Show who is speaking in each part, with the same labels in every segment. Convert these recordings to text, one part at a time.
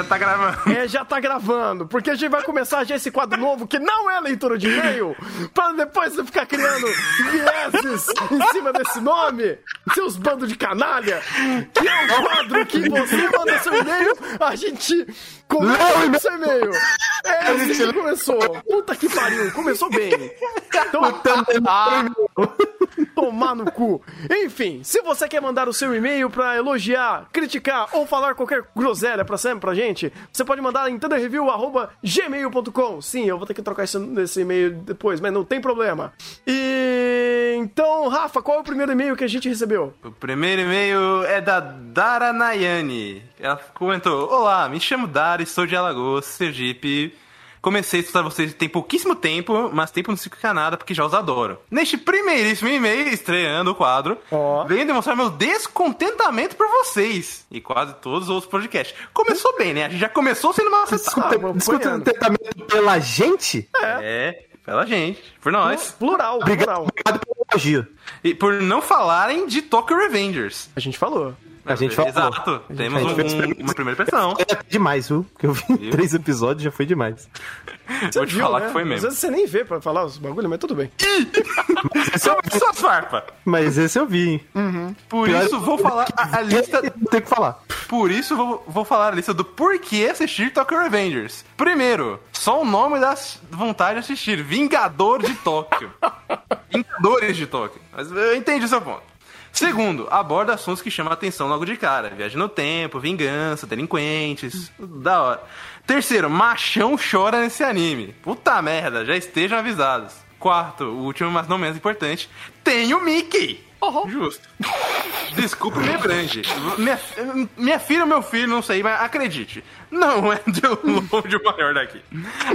Speaker 1: Já tá gravando.
Speaker 2: É, já tá gravando, porque a gente vai começar já esse quadro novo que não é leitura de e-mail, pra depois você ficar criando vieses em cima desse nome, seus bandos de canalha, que é um quadro que você manda seu e-mail, a gente comenta seu e-mail. É assim que começou. Puta que pariu, começou bem. Então, tomar no cu. Enfim, se você quer mandar o seu e-mail pra elogiar, criticar ou falar qualquer groselha pra sempre pra gente, você pode mandar em thunderreview.gmail.com. Sim, eu vou ter que trocar esse, esse e-mail depois, mas não tem problema. E então, Rafa, qual é o primeiro e-mail que a gente recebeu?
Speaker 1: O primeiro e-mail é da Dara Nayane. Ela comentou: Olá, me chamo Dara, estou de Alagoas, Sergipe. Comecei a escutar vocês tem pouquíssimo tempo, mas tempo não significa nada porque já os adoro. Neste primeiríssimo e-mail, estreando o quadro,
Speaker 2: Ó.
Speaker 1: venho demonstrar meu descontentamento por vocês e quase todos os outros podcasts. Começou bem, né? A gente já começou sendo uma
Speaker 3: Descontentamento pela gente?
Speaker 1: É, pela gente, por nós.
Speaker 2: Plural,
Speaker 3: Obrigado,
Speaker 2: plural.
Speaker 3: obrigado pelo elogio.
Speaker 1: E por não falarem de Tokyo Revengers.
Speaker 2: A gente falou.
Speaker 3: A gente falou.
Speaker 1: Exato, temos
Speaker 3: a gente
Speaker 1: um-
Speaker 3: fez
Speaker 1: um- uma primeira impressão.
Speaker 3: É demais, viu? Porque eu vi
Speaker 1: Viu?
Speaker 3: três episódios já foi demais.
Speaker 1: Vou te
Speaker 2: Viu,
Speaker 1: falar
Speaker 2: né?
Speaker 1: que foi
Speaker 2: Às
Speaker 1: mesmo.
Speaker 2: vezes você nem vê pra falar os bagulho, mas tudo bem.
Speaker 1: Só, só farpa.
Speaker 3: Mas esse eu vi. hein?
Speaker 1: Por
Speaker 3: Pior-
Speaker 1: isso vou falar a, a lista.
Speaker 3: Não tem o que falar.
Speaker 1: Por isso vou, vou falar a lista do porquê assistir Tokyo Revengers. Primeiro, só o nome da vontade de assistir: Vingador de Tóquio. Vingadores de Tóquio. Mas eu entendi o seu ponto. Segundo, aborda assuntos que chamam a atenção logo de cara. Viagem no tempo, vingança, delinquentes. Da hora. Terceiro, machão chora nesse anime. Puta merda, já estejam avisados. Quarto, o último, mas não menos importante, tem o Mickey. Justo. Desculpa me abrange. Minha, minha filha ou meu filho, não sei, mas acredite. Não é de longe o maior daqui.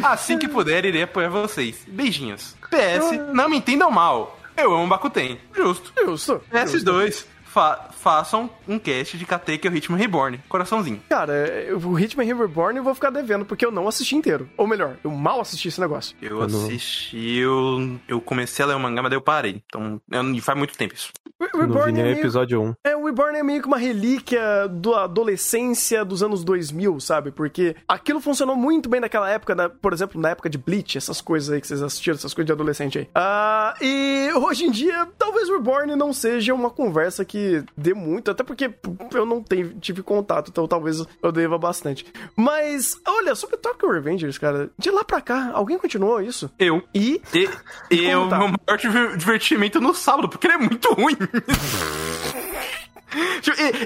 Speaker 1: Assim que puder, irei apoiar vocês. Beijinhos. PS, não me entendam mal. Eu amo Bakuten. Justo.
Speaker 2: Justo.
Speaker 1: PS2, fa façam um cast de Kateki o Ritmo Reborn. Coraçãozinho.
Speaker 2: Cara, eu- o Hitman Reborn eu vou ficar devendo, porque eu não assisti inteiro. Ou melhor, eu mal assisti esse negócio.
Speaker 1: Eu
Speaker 3: Quando-
Speaker 1: assisti, eu, eu comecei a ler o mangá, mas daí eu parei. Então, eu- faz muito tempo isso.
Speaker 2: O
Speaker 3: Não vi
Speaker 2: Reborn é
Speaker 3: nem o
Speaker 2: meio,
Speaker 3: episódio 1.
Speaker 2: é, Reborn é meio que uma relíquia da adolescência dos anos 2000, sabe? Porque aquilo funcionou muito bem naquela época, na- por exemplo, na época de Bleach, essas coisas aí que vocês assistiram, essas coisas de adolescente aí. Ah, e hoje em dia, talvez Reborn não seja uma conversa que dê muito, até porque eu não tenho, tive contato, então talvez eu deva bastante. Mas, olha, sobre Tokyo Revengers, cara, de lá pra cá, alguém continuou isso?
Speaker 1: Eu.
Speaker 2: E
Speaker 1: E, e é
Speaker 2: Como tá?
Speaker 1: meu maior diver- divertimento no sábado, porque ele é muito ruim.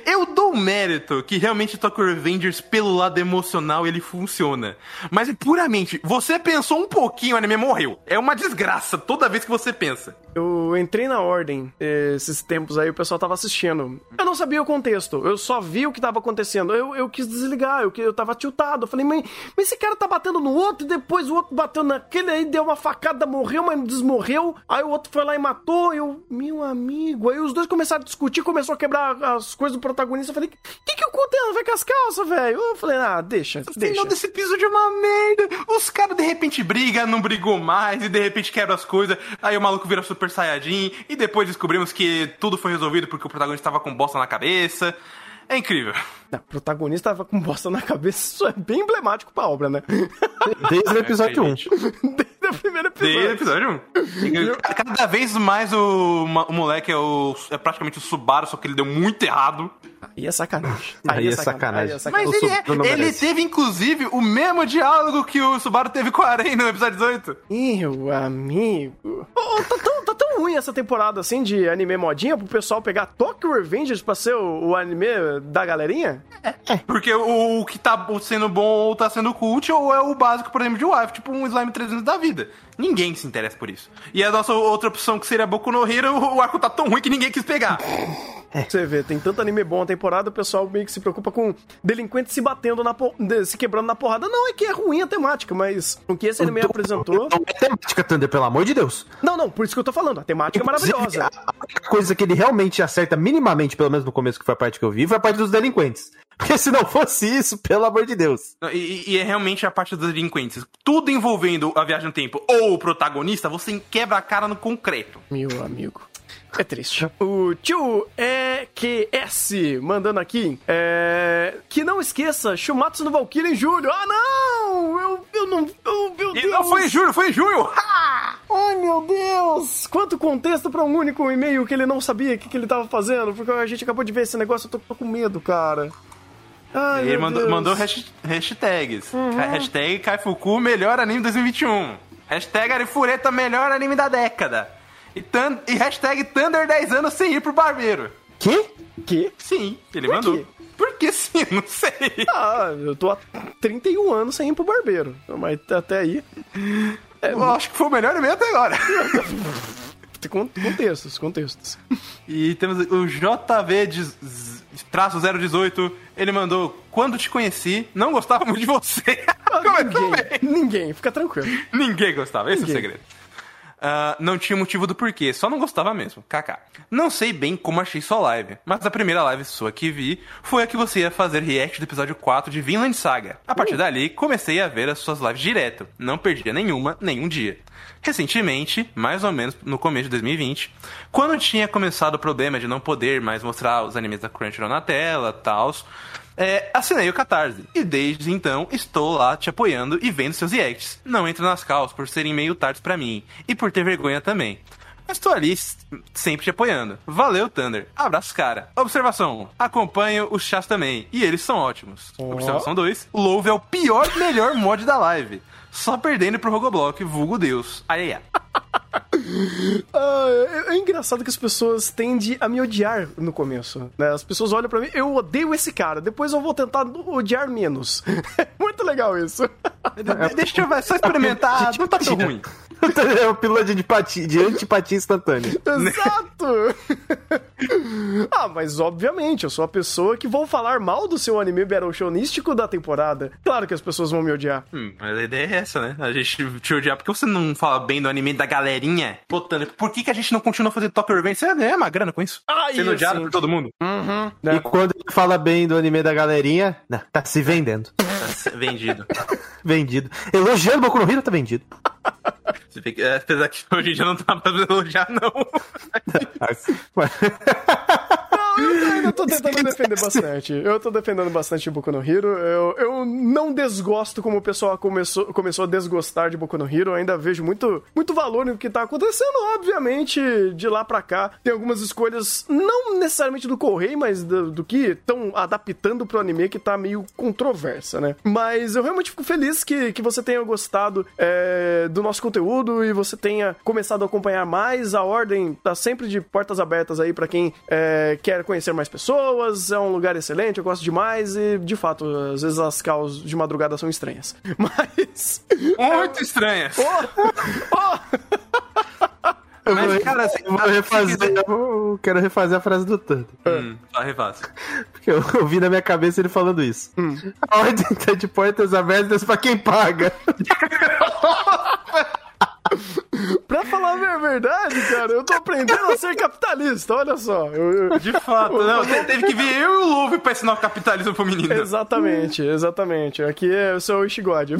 Speaker 1: Eu dou mérito que realmente Tokyo Revengers, pelo lado emocional, ele funciona. Mas puramente, você pensou um pouquinho, o anime morreu. É uma desgraça toda vez que você pensa.
Speaker 2: Eu entrei na ordem eh, esses tempos aí, o pessoal tava assistindo. Eu não sabia o contexto, eu só vi o que tava acontecendo. Eu, eu quis desligar, eu, eu tava tiltado. Eu falei, mas, mas esse cara tá batendo no outro, e depois o outro bateu naquele, aí deu uma facada, morreu, mas desmorreu. Aí o outro foi lá e matou. Eu, meu amigo. Aí os dois começaram a discutir, começou a quebrar as coisas do protagonista. Eu falei, o que que aconteceu? Vai com as calças, velho. Eu falei, ah, deixa,
Speaker 1: O
Speaker 2: deixa.
Speaker 1: final desse episódio é uma merda. Os caras de repente brigam, não brigou mais, e de repente quebram as coisas. Aí o maluco vira Super Saiyajin, e depois descobrimos que tudo foi resolvido porque o protagonista tava com bosta na cabeça. É incrível.
Speaker 2: O protagonista tava com bosta na cabeça, isso é bem emblemático pra obra, né?
Speaker 3: Desde o episódio 1.
Speaker 2: Desde o primeiro
Speaker 1: Desde o
Speaker 2: episódio.
Speaker 1: episódio 1. Cada vez mais o, o moleque é, o, é praticamente o Subaru, só que ele deu muito errado.
Speaker 2: Aí é sacanagem.
Speaker 3: Aí é sacanagem.
Speaker 2: Aí é sacanagem.
Speaker 1: Mas
Speaker 3: O
Speaker 1: ele, é- ele teve, inclusive, o mesmo diálogo que o Subaru teve com a Arém no episódio 18.
Speaker 2: Meu amigo. Ô, tá, tão, tá tão ruim essa temporada assim de anime modinha pro pessoal pegar Tokyo Revengers pra ser o, o anime da galerinha?
Speaker 1: Porque o, o que tá sendo bom ou tá sendo cult, ou é o básico, por exemplo, de Wife, tipo um Slime 300 da vida. Ninguém se interessa por isso. E a nossa outra opção, que seria Boku no Hero, o arco tá tão ruim que ninguém quis pegar.
Speaker 2: Você vê, tem tanto anime bom na temporada, o pessoal meio que se preocupa com delinquentes se batendo na por... se quebrando na porrada. Não, é que é ruim a temática, mas o que esse anime apresentou.
Speaker 3: Não é temática, Thunder, pelo amor de Deus.
Speaker 2: Não, não, por isso que eu tô falando. A temática é maravilhosa.
Speaker 3: A única coisa que ele realmente acerta minimamente, pelo menos no começo, que foi a parte que eu vi, foi a parte dos delinquentes. Porque se não fosse isso, pelo amor de Deus.
Speaker 1: E, e é realmente a parte dos delinquentes. Tudo envolvendo a viagem no tempo ou o protagonista, você quebra a cara no concreto.
Speaker 2: Meu amigo. É triste. O tio EQS mandando aqui. É... Que não esqueça, Shumatsu no Valkyrie em julho. Ah, não! Eu, eu não. Oh, meu
Speaker 1: E
Speaker 2: Deus!
Speaker 1: não foi em julho, foi em junho! Ha!
Speaker 2: Ai, meu Deus! Quanto contexto pra um único e-mail que ele não sabia o que, que ele tava fazendo, porque a gente acabou de ver esse negócio, eu tô, tô com medo, cara. Ai,
Speaker 1: Ele mandou,
Speaker 2: Deus.
Speaker 1: mandou hash- hashtags. Hashtag Kaifuku melhor anime 2021. Hashtag Arifureta melhor anime da década. E, tan- e hashtag Thunder 10 anos sem ir pro barbeiro.
Speaker 3: Que?
Speaker 2: Que?
Speaker 1: Sim, ele
Speaker 2: Por
Speaker 1: mandou.
Speaker 2: quê?
Speaker 1: Por que sim? Não sei.
Speaker 2: Ah, eu tô há 31 anos sem ir pro barbeiro. Mas até aí.
Speaker 1: Eu acho que foi o melhor anime até agora.
Speaker 2: Contextos, contextos.
Speaker 1: E temos o JV de z- traço 018. Ele mandou: Quando te conheci, não gostava muito de você. Como é
Speaker 2: ninguém,
Speaker 1: é?
Speaker 2: ninguém, fica tranquilo.
Speaker 1: Ninguém gostava, esse é o
Speaker 2: Ninguém.
Speaker 1: segredo. Ah, não tinha motivo do porquê, só não gostava mesmo. KK. Não sei bem como achei sua live, mas a primeira live sua que vi foi a que você ia fazer react do episódio 4 de Vinland Saga. A partir dali, comecei a ver as suas lives direto. Não perdia nenhuma, nenhum dia. Recentemente, mais ou menos no começo de 2020, quando tinha começado o problema de não poder mais mostrar os animes da Crunchyroll na tela, tals, é, assinei o Catarse. E desde então estou lá te apoiando e vendo seus reacts. Não entro nas calças por serem meio tardes pra mim. E por ter vergonha também. Mas estou ali sempre te apoiando. Valeu, Thunder. Abraço, cara. Observação 1. Acompanho os chás também. E eles são ótimos. Observação 2. Love é o pior melhor mod da live. Só perdendo pro Rogoblock, vulgo Deus. Ai, ai, ai.
Speaker 2: Ah, é, é engraçado que as pessoas tendem a me odiar no começo. Né? As pessoas olham pra mim, eu odeio esse cara, depois eu vou tentar odiar menos. É muito legal isso.
Speaker 1: De- Deixa eu só experimentar. Não tá tão ruim.
Speaker 3: É uma pílula de, de antipatia instantânea.
Speaker 2: Exato! ah, mas obviamente, eu sou a pessoa que vou falar mal do seu anime battle shownístico da temporada. Claro que as pessoas vão me odiar.
Speaker 1: Hum, mas a ideia é essa, né? A gente te odiar. Por que você não fala bem do anime da galerinha? Botando. Por que, que a gente não continua fazendo Tokyo Revenge? Você ganha uma grana com isso?
Speaker 2: Ah,
Speaker 1: Sendo odiado
Speaker 2: assim-
Speaker 1: por todo mundo?
Speaker 2: Né?
Speaker 3: E quando ele fala bem do anime da galerinha, não, tá se vendendo.
Speaker 1: Tá vendido.
Speaker 3: Vendido. Elogiando Boku no Hero, tá vendido.
Speaker 1: Você fica, é, apesar que hoje em dia não tá pra elogiar, não.
Speaker 2: Eu ainda tô tentando defender bastante. Eu tô defendendo bastante Boku no Hero. Eu, eu não desgosto como o pessoal começou, começou a desgostar de Boku no Hero. Eu ainda vejo muito, muito valor no que tá acontecendo. Obviamente, de lá pra cá, tem algumas escolhas, não necessariamente do Correio, mas do, do que estão adaptando pro anime que tá meio controversa, né? Mas eu realmente fico feliz que, que você tenha gostado é, do nosso conteúdo e você tenha começado a acompanhar mais. A Ordem tá sempre de portas abertas aí pra quem é, quer conhecer mais pessoas. É um lugar excelente, eu gosto demais e, de fato, às vezes as causas de madrugada são estranhas. Mas.
Speaker 1: Muito estranha.
Speaker 3: Eu
Speaker 1: Mas,
Speaker 3: vou,
Speaker 1: cara, assim,
Speaker 3: eu vou refazer.
Speaker 1: quiser-
Speaker 3: Eu quero refazer a frase do Thunder.
Speaker 1: Hum, só refaz.
Speaker 3: Porque eu ouvi na minha cabeça ele falando isso. A ordem tá de portas abertas pra quem paga.
Speaker 2: Pra falar a verdade, cara, eu tô aprendendo a ser capitalista, olha só. Eu- eu-
Speaker 1: De fato, não, te- teve que vir eu e o Luffy pra ensinar o capitalismo pro menino.
Speaker 2: Exatamente, exatamente. Aqui é o seu Ishigod.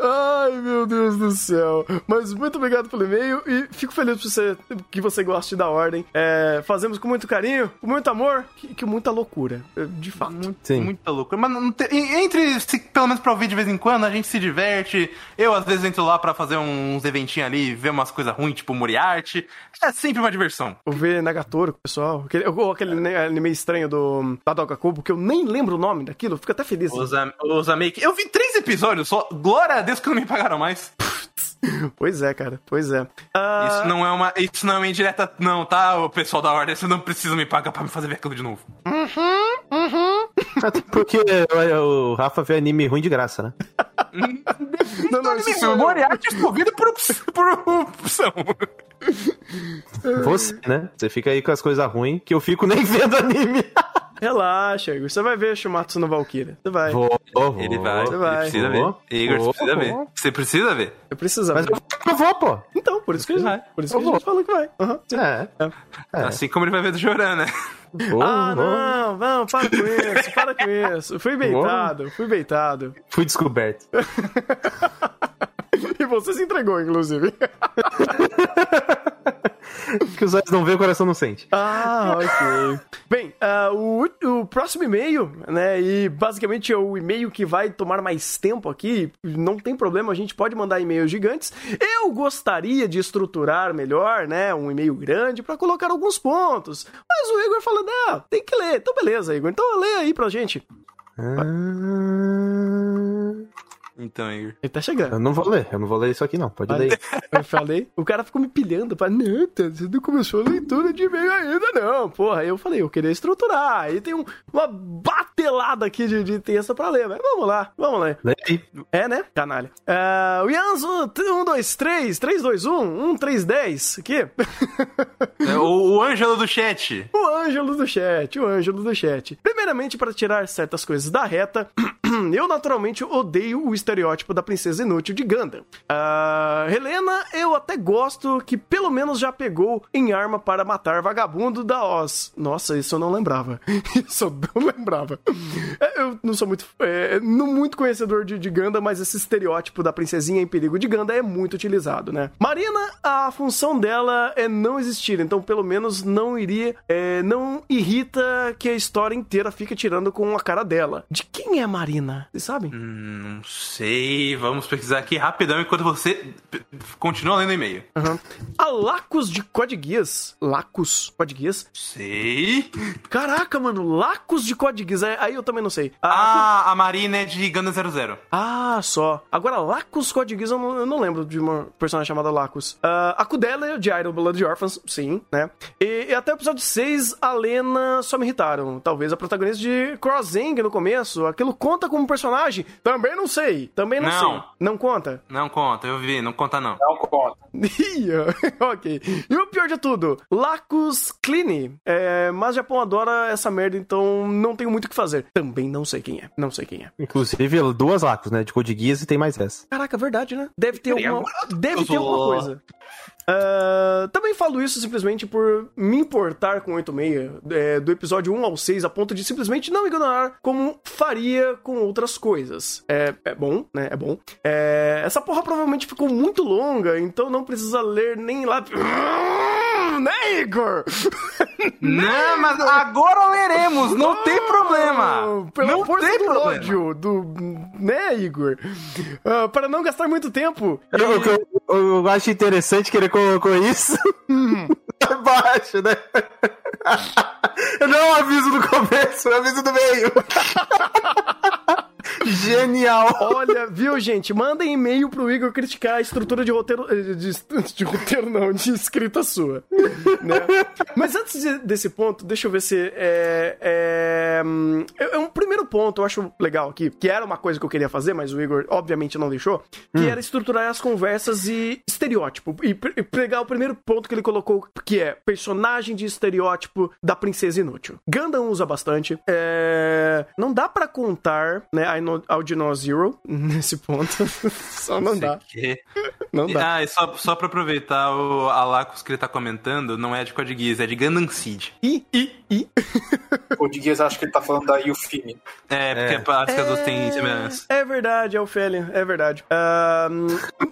Speaker 2: Ai, meu Deus do céu. Mas muito obrigado pelo e-mail e fico feliz por você, que você goste da ordem. É, fazemos com muito carinho, com muito amor e com muita loucura. é, De fato.
Speaker 3: Sim.
Speaker 1: Muita loucura. Mas não tem- entre, se, pelo menos pra ouvir de vez em quando, a gente se diverte. Eu, às vezes, entro lá pra fazer uns eventinhos ali, ver umas coisas ruins, tipo Moriarty. É sempre uma diversão.
Speaker 2: Eu ver Nagatoro pessoal, aquele, ou aquele anime estranho do Tadoka Kubo, que eu nem lembro o nome daquilo, fico até feliz.
Speaker 1: Os, am- os Amake. Eu vi três episódios só. Glória a Deus que não me pagaram mais.
Speaker 2: Pois é, cara, pois é. Ah,
Speaker 1: Isso não é uma. Isso não é uma indireta, não, tá? O pessoal da ordem, você não precisa me pagar pra me fazer ver aquilo de novo.
Speaker 3: Até porque o, o Rafa vê anime ruim de graça, né?
Speaker 2: não, não, isso
Speaker 1: Anime,
Speaker 2: sou eu.
Speaker 1: Moriarty escolhido por, por opção.
Speaker 3: Você, né? Você fica aí com as coisas ruins que eu fico nem vendo anime.
Speaker 2: Relaxa, Igor. Você vai ver Shumatsu no Valkyria. Você vai.
Speaker 3: Vou, vou,
Speaker 1: Ele vai,
Speaker 2: Você vai.
Speaker 1: precisa
Speaker 3: Vou,
Speaker 1: ver. Igor,
Speaker 3: vou,
Speaker 1: você precisa ver.
Speaker 3: vou.
Speaker 1: Você precisa ver.
Speaker 2: Eu preciso
Speaker 3: Mas
Speaker 2: ver.
Speaker 3: eu, eu vou, pô.
Speaker 2: Então, por isso que,
Speaker 1: Vai.
Speaker 2: por isso que a
Speaker 3: vou.
Speaker 2: gente falou que vai. Sim.
Speaker 3: É.
Speaker 2: É.
Speaker 3: É.
Speaker 1: Assim como ele vai ver do Joran, né?
Speaker 3: Vou,
Speaker 2: Ah,
Speaker 3: vou.
Speaker 2: não, não, para com isso, para com isso. Fui beitado, fui beitado.
Speaker 3: Fui descoberto.
Speaker 2: E você se entregou, inclusive.
Speaker 3: que os olhos não vê, o coração não sente.
Speaker 2: Ah, ok. Bem, uh, o, o próximo e-mail, né? E basicamente é o e-mail que vai tomar mais tempo aqui. Não tem problema, a gente pode mandar e-mails gigantes. Eu gostaria de estruturar melhor, né? Um e-mail grande para colocar alguns pontos. Mas o Igor falou: não, tem que ler. Então, beleza, Igor. Então lê aí pra gente.
Speaker 3: Ah,
Speaker 1: Então, Igor.
Speaker 2: Ele tá chegando.
Speaker 3: eu não vou ler, eu não vou ler isso aqui não, pode ler.
Speaker 2: Eu falei, o cara ficou me pilhando, pra não, tá, você não começou a leitura de e-mail ainda, não. Porra, aí eu falei, eu queria estruturar. Aí tem um- uma batelada aqui de, de texto pra ler, mas vamos lá, vamos lá.
Speaker 3: Lê aí.
Speaker 2: É, né? Canalha. Ah, o Yanzo, 1, 2, 3, 3, 2, 1, 1, 3, 10. Aqui.
Speaker 1: É, O, o Ângelo do chat.
Speaker 2: O Ângelo do chat, o Ângelo do chat. Primeiramente, para tirar certas coisas da reta, eu naturalmente odeio o estereótipo da princesa inútil de Gundam. Ah, Helena, eu até gosto que pelo menos já pegou em arma para matar vagabundo da Oz. Nossa, isso eu não lembrava. Isso eu não lembrava. É, Eu não sou muito, é, não muito conhecedor de, de mas esse estereótipo da princesinha em perigo de Gundam é muito utilizado, né? Marina, a função dela é não existir, então pelo menos não iria, é, não irrita que a história inteira fica tirando com a cara dela. De quem é a Vocês sabem?
Speaker 1: Hum, Não sei. Vamos pesquisar aqui rapidão enquanto você continua lendo o e-mail.
Speaker 2: Aham. A Lacos de Codiguias. Lacos? Codiguias?
Speaker 1: Sei.
Speaker 2: Caraca, mano, Lacos de Codiguias. É, Aí eu também não sei. A-
Speaker 1: Ah, a Marina é de Gundam 00.
Speaker 2: Ah, só. Agora, Lacus Codiguis, eu não, eu não lembro de uma personagem chamada Lacus. Ah, a Kudela de Iron Blood Orphans, sim, né? E, e até o episódio 6, a Lena só me irritaram. Talvez a protagonista de Crossing no começo. Aquilo conta como personagem? Também não sei. Também não,
Speaker 1: Não.
Speaker 2: sei. Não conta?
Speaker 1: Não conta, eu vi, não conta não.
Speaker 4: Não conta.
Speaker 2: Ok. E o pior de tudo, Lacus Clean. É, mas Japão adora essa merda, então não tenho muito o que fazer. Também não sei quem é. Não sei quem é.
Speaker 3: Inclusive, duas lacos, né? De code guias e tem mais essa.
Speaker 2: Caraca, verdade, né? Deve ter alguma, deve ter alguma coisa. Ah, também falo isso simplesmente por me importar com 86, é, do episódio 1 ao 6, a ponto de simplesmente não ignorar como faria com outras coisas. É, é bom, né? É bom. É, essa porra provavelmente ficou muito longa, então não precisa ler nem lá. Né, Igor?
Speaker 1: Não, mas agora leremos, não tem problema.
Speaker 2: Pela
Speaker 1: não
Speaker 2: força
Speaker 1: tem
Speaker 2: do
Speaker 1: problema.
Speaker 2: ódio, do. Né, Igor? Ah, para não gastar muito tempo.
Speaker 3: Eu, eu- eu- eu acho interessante que ele colocou isso abaixo, né? Não é um aviso do começo, é um aviso do meio. Genial.
Speaker 2: Olha, viu, gente? Mandem e-mail pro Igor criticar a estrutura de roteiro. eh, De, de roteiro, não, de escrita sua. né? Mas antes de- desse ponto, deixa eu ver se. É, é, hum, é- é um primeiro ponto, eu acho legal aqui, que era uma coisa que eu queria fazer, mas o Igor, obviamente, não deixou, que era estruturar as conversas e estereótipo. E, e pegar o primeiro ponto que ele colocou, que é personagem de estereótipo da princesa inútil. Gundam usa bastante. É, não dá pra contar, né, I know- Audino Zero nesse ponto. Só não dá.
Speaker 1: Que-
Speaker 2: Não dá.
Speaker 1: Ah, e só, só pra aproveitar o Alacos que ele tá comentando, não é de Code Geass, é de Gundam Seed.
Speaker 2: E, e, e.
Speaker 4: O Digues acho que ele tá falando da Yufine.
Speaker 1: É, porque que as duas têm semelhança.
Speaker 2: É verdade, é Ofélia, é verdade. Ahn,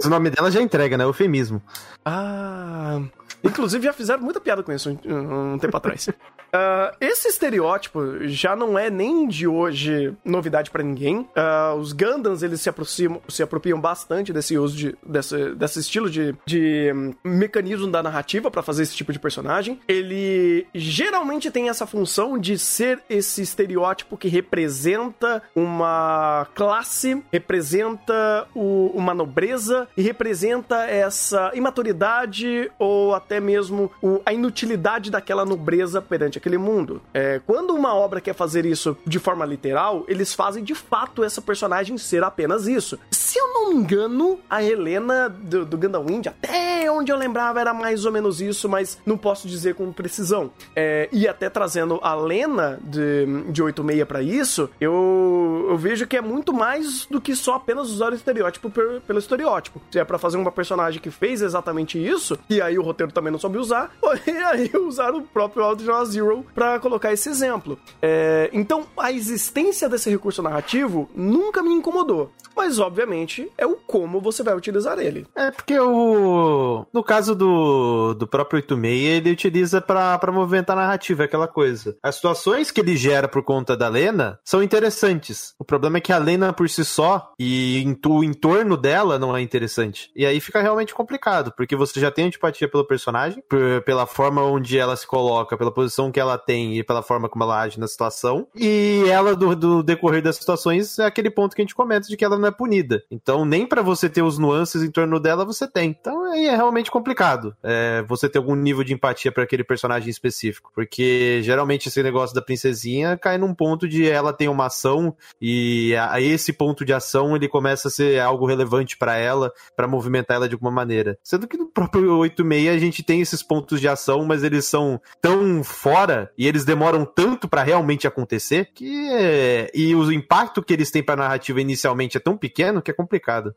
Speaker 3: O nome dela já entrega, né? Eufemismo.
Speaker 2: Ah. Inclusive já fizeram muita piada com isso um, um tempo atrás. Ah, esse estereótipo já não é nem de hoje novidade pra ninguém. Ah, os Gundams eles se aproximam, se apropriam bastante desse uso de, desse, desse estilo de, de hum, mecanismo da narrativa pra fazer esse tipo de personagem. Ele geralmente tem essa função de ser esse estereótipo que representa uma classe, representa o- uma nobreza e representa essa imaturidade ou até mesmo o- a inutilidade daquela nobreza perante aquele mundo. É, quando uma obra quer fazer isso de forma literal, eles fazem de fato essa personagem ser apenas isso. Se eu não me engano, a Helena do, do Gundam Wind, até onde eu lembrava, era mais ou menos isso, mas não posso dizer com precisão. É, e até trazendo a Lena de, de 86 pra isso, eu, eu vejo que é muito mais do que só apenas usar o estereótipo per- pelo estereótipo. Se é pra fazer uma personagem que fez exatamente isso, e aí o roteiro também não soube usar, e aí usaram o próprio Audrey Zero Zero pra colocar esse exemplo. É, então, a existência desse recurso narrativo nunca me incomodou. Mas, obviamente, é o como você vai utilizar ele.
Speaker 3: É porque o. No caso do, do próprio 86, ele utiliza pra movimentar a narrativa, é aquela coisa. As situações que ele gera por conta da Lena são interessantes. O problema é que a Lena por si só e em, o entorno dela não é interessante. E aí fica realmente complicado, porque você já tem antipatia pelo personagem, pela forma onde ela se coloca, pela posição que ela tem e pela forma como ela age na situação. E ela, do, do decorrer das situações, é aquele ponto que a gente comenta de que ela não é punida. Então, nem pra você ter os nuances em torno dela, você tem. Então, aí é realmente complicado é, você ter algum nível de empatia pra aquele personagem específico. Porque geralmente esse negócio da princesinha cai num ponto de ela tem uma ação e a, esse ponto de ação ele começa a ser algo relevante pra ela, pra movimentar ela de alguma maneira. Sendo que no próprio 86 a gente tem esses pontos de ação, mas eles são tão fora e eles demoram tanto pra realmente acontecer que é, e o impacto que eles têm pra narrativa inicialmente é tão pequeno que é complicado.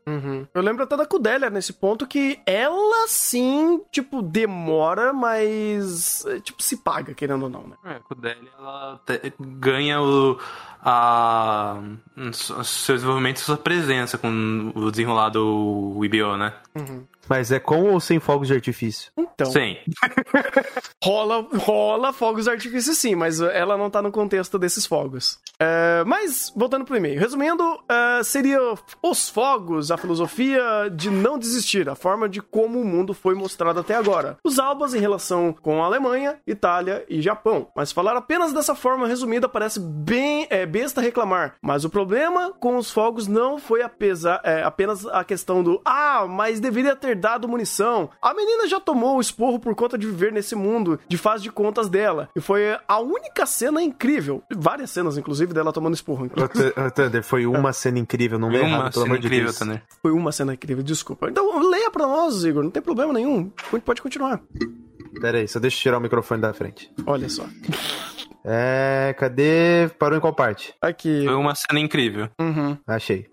Speaker 2: Eu lembro até da Cudélia nesse ponto que ela sim, tipo, demora, mas. é, Tipo, se paga, querendo ou não, né?
Speaker 1: É, a Kudelia, ela te- ganha o, a, seu desenvolvimento e sua presença com o desenrolar do IBO, né?
Speaker 3: Mas é com ou sem fogos de artifício?
Speaker 2: Então,
Speaker 1: Sim.
Speaker 2: rola, rola fogos de artifício sim, mas ela não tá no contexto desses fogos. É, mas, voltando pro e-mail. Resumindo, é, seria os fogos, a filosofia de não desistir, a forma de como o mundo foi mostrado até agora. Os albas em relação com a Alemanha, Itália e Japão. Mas falar apenas dessa forma resumida parece bem é, besta reclamar. Mas o problema com os fogos não foi apesar, é, apenas a questão do ah, mas deveria ter dado munição. A menina já tomou o esporro por conta de viver nesse mundo de faz de contas dela. E foi a única cena incrível. Várias cenas, inclusive, dela tomando esporro.
Speaker 3: Thunder, foi uma cena incrível, não lê
Speaker 1: Uma cena
Speaker 3: amor de
Speaker 1: incrível,
Speaker 3: Deus.
Speaker 1: Tanner.
Speaker 2: Foi uma cena incrível, desculpa. Então leia pra nós, Igor, não tem problema nenhum. Pode continuar.
Speaker 3: Pera aí, só deixa eu tirar o microfone da frente.
Speaker 2: Olha só.
Speaker 3: É, cadê? Parou em qual parte?
Speaker 2: Aqui.
Speaker 1: Foi uma cena incrível.
Speaker 2: Uhum.
Speaker 3: Achei.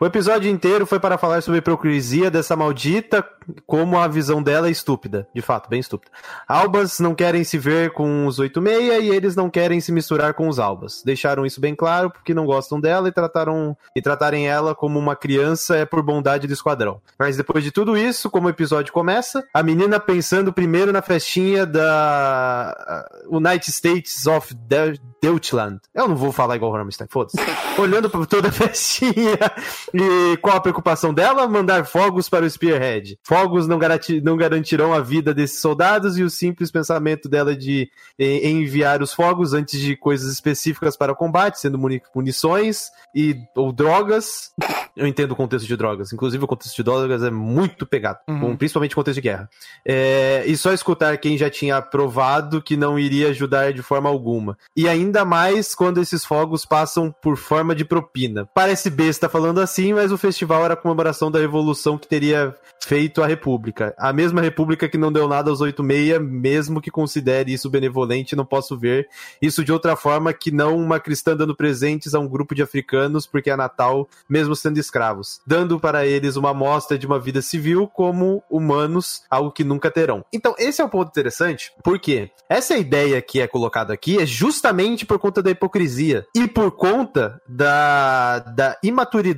Speaker 3: O episódio inteiro foi para falar sobre a hipocrisia dessa maldita, como a visão dela é estúpida. De fato, bem estúpida. Albas não querem se ver com os 86 e eles não querem se misturar com os Albas. Deixaram isso bem claro porque não gostam dela e trataram e tratarem ela como uma criança é por bondade do esquadrão. Mas depois de tudo isso, como o episódio começa, a menina pensando primeiro na festinha da uh, United States of De- Deutschland. Eu não vou falar igual o Rammstein, foda-se. Olhando pra toda a festinha e qual a preocupação dela? Mandar fogos para o Spearhead. Fogos não, garanti- não garantirão a vida desses soldados e o simples pensamento dela de eh, enviar os fogos antes de coisas específicas para o combate, sendo muni- munições e ou drogas. Eu entendo o contexto de drogas. Inclusive, o contexto de drogas é muito pegado, com- principalmente o contexto de guerra. É, e só escutar quem já tinha provado que não iria ajudar de forma alguma. E ainda mais quando esses fogos passam por forma de propina. Parece besta falando assim, mas o festival era a comemoração da revolução que teria feito a República. A mesma República que não deu nada aos 86, mesmo que considere isso benevolente, não posso ver isso de outra forma que não uma cristã dando presentes a um grupo de africanos porque é Natal, mesmo sendo escravos, dando para eles uma amostra de uma vida civil como humanos, algo que nunca terão. Então, esse é um ponto interessante, porque essa ideia que é colocada aqui é justamente por conta da hipocrisia e por conta da, da imaturidade.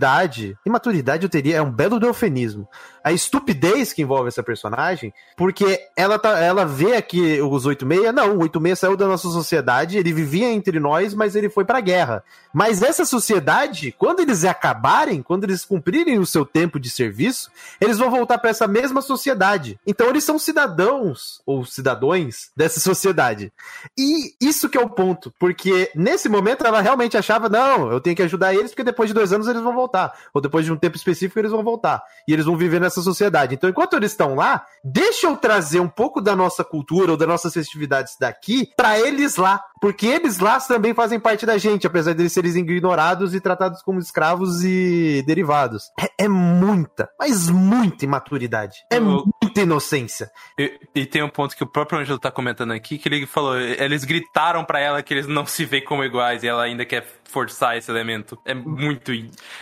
Speaker 3: Imaturidade eu teria, é um belo eufemismo. A estupidez que envolve essa personagem, porque ela, tá, ela vê aqui os 86, não, o 86 saiu da nossa sociedade, ele vivia entre nós, mas ele foi pra guerra. Mas essa sociedade, quando eles acabarem, quando eles cumprirem o seu tempo de serviço, eles vão voltar para essa mesma sociedade. Então eles são cidadãos ou cidadãos dessa sociedade. E isso que é o ponto, porque nesse momento ela realmente achava, não, eu tenho que ajudar eles porque depois de dois anos eles vão voltar, ou depois de um tempo específico eles vão voltar, e eles vão viver nessa sociedade. Então enquanto eles estão lá, deixa eu trazer um pouco da nossa cultura ou das nossas festividades daqui para eles lá, porque eles lá também fazem parte da gente, apesar deles serem ignorados e tratados como escravos e derivados. É, é muita, mas muita imaturidade. É
Speaker 1: Eu-
Speaker 3: muita inocência.
Speaker 1: E, e tem um ponto que o próprio Ângelo tá comentando aqui, que ele falou, eles gritaram pra ela que eles não se veem como iguais, e ela ainda quer forçar esse elemento. É muito.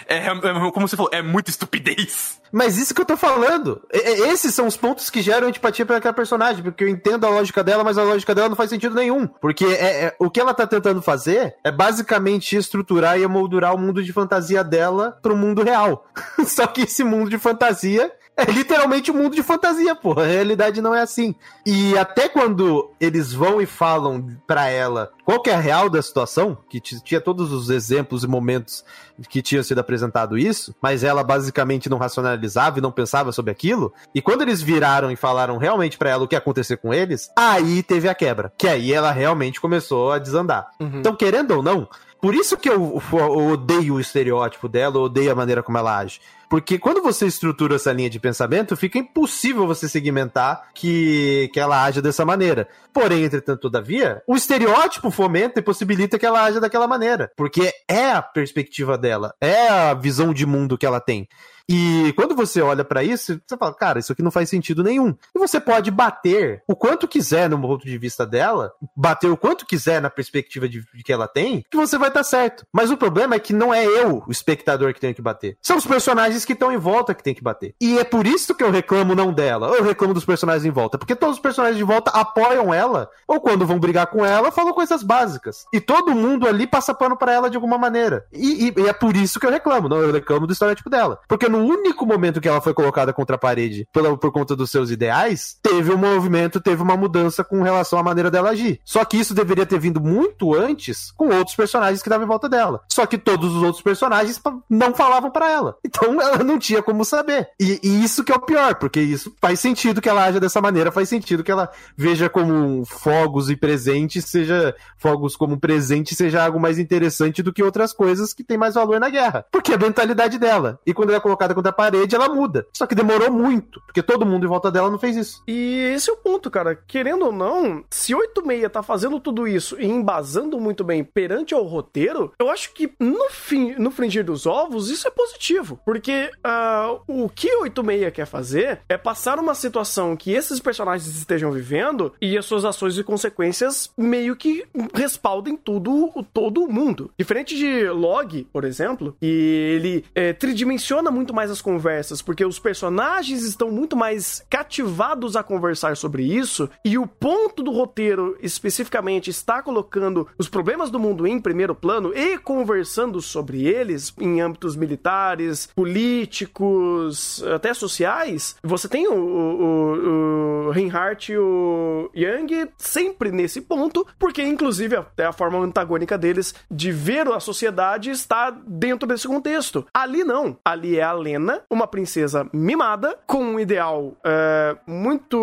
Speaker 1: É, é, como você falou, é muita estupidez.
Speaker 3: Mas isso que eu tô falando. esses são os pontos que geram antipatia pra aquela personagem, porque eu entendo a lógica dela, mas a lógica dela não faz sentido nenhum. Porque é, é, o que ela tá tentando fazer é basicamente estruturar e emoldurar o mundo de fantasia dela pro mundo real. Só que esse mundo de fantasia é literalmente um mundo de fantasia, porra. A realidade não é assim. E até quando eles vão e falam para ela qual que é a real da situação, que tinha todos os exemplos e momentos que tinha sido apresentado isso, mas ela basicamente não racionalizava e não pensava sobre aquilo. E quando eles viraram e falaram realmente para ela o que ia acontecer com eles, aí teve a quebra. Que aí ela realmente começou a desandar. Uhum. Então, querendo ou não, por isso que eu, eu, odeio o estereótipo dela, eu odeio a maneira como ela age. Porque quando você estrutura essa linha de pensamento, fica impossível você segmentar que, que ela haja dessa maneira. Porém, entretanto, todavia, o estereótipo fomenta e possibilita que ela haja daquela maneira. Porque é a perspectiva dela, é a visão de mundo que ela tem. E quando você olha para isso, você fala, cara, isso aqui não faz sentido nenhum. E você pode bater o quanto quiser no ponto de vista dela, bater o quanto quiser na perspectiva de, de que ela tem, que você vai estar tá certo. Mas o problema é que não é eu, o espectador, que tenho que bater. São os personagens que estão em volta que tem que bater. E é por isso que eu reclamo não dela, eu reclamo dos personagens em volta. Porque todos os personagens de volta apoiam ela, ou quando vão brigar com ela, falam coisas básicas. E todo mundo ali passa pano para ela de alguma maneira. E, e, e, é por isso que eu reclamo, não eu reclamo do estereótipo dela. Porque no único momento que ela foi colocada contra a parede por conta dos seus ideais, teve um movimento, teve uma mudança com relação à maneira dela agir. Só que isso deveria ter vindo muito antes com outros personagens que estavam em volta dela. Só que todos os outros personagens não falavam para ela. Então ela não tinha como saber. E, e, isso que é o pior, porque isso faz sentido que ela haja dessa maneira, faz sentido que ela veja como fogos e presentes, seja fogos como presente, seja algo mais interessante do que outras coisas que tem mais valor na guerra. Porque é a mentalidade dela. E quando ela é colocada contra a parede, ela muda. Só que demorou muito, porque todo mundo em volta dela não fez isso.
Speaker 2: E esse é o ponto, cara. Querendo ou não, se 86 tá fazendo tudo isso e embasando muito bem perante ao roteiro, eu acho que no, fim, no fringir dos ovos, isso é positivo. Porque uh, o que 86 quer fazer é passar uma situação que esses personagens estejam vivendo e as suas ações e consequências meio que respaldem tudo, todo o mundo. Diferente de Log, por exemplo, que ele é, tridimensiona muito mais as conversas, porque os personagens estão muito mais cativados a conversar sobre isso, e o ponto do roteiro especificamente está colocando os problemas do mundo em primeiro plano e conversando sobre eles em âmbitos militares, políticos, até sociais. Você tem o, o, o Reinhardt e o Young sempre nesse ponto, porque inclusive até a forma antagônica deles de ver a sociedade está dentro desse contexto. Ali não. Ali é a Lena uma princesa mimada, com um ideal é, muito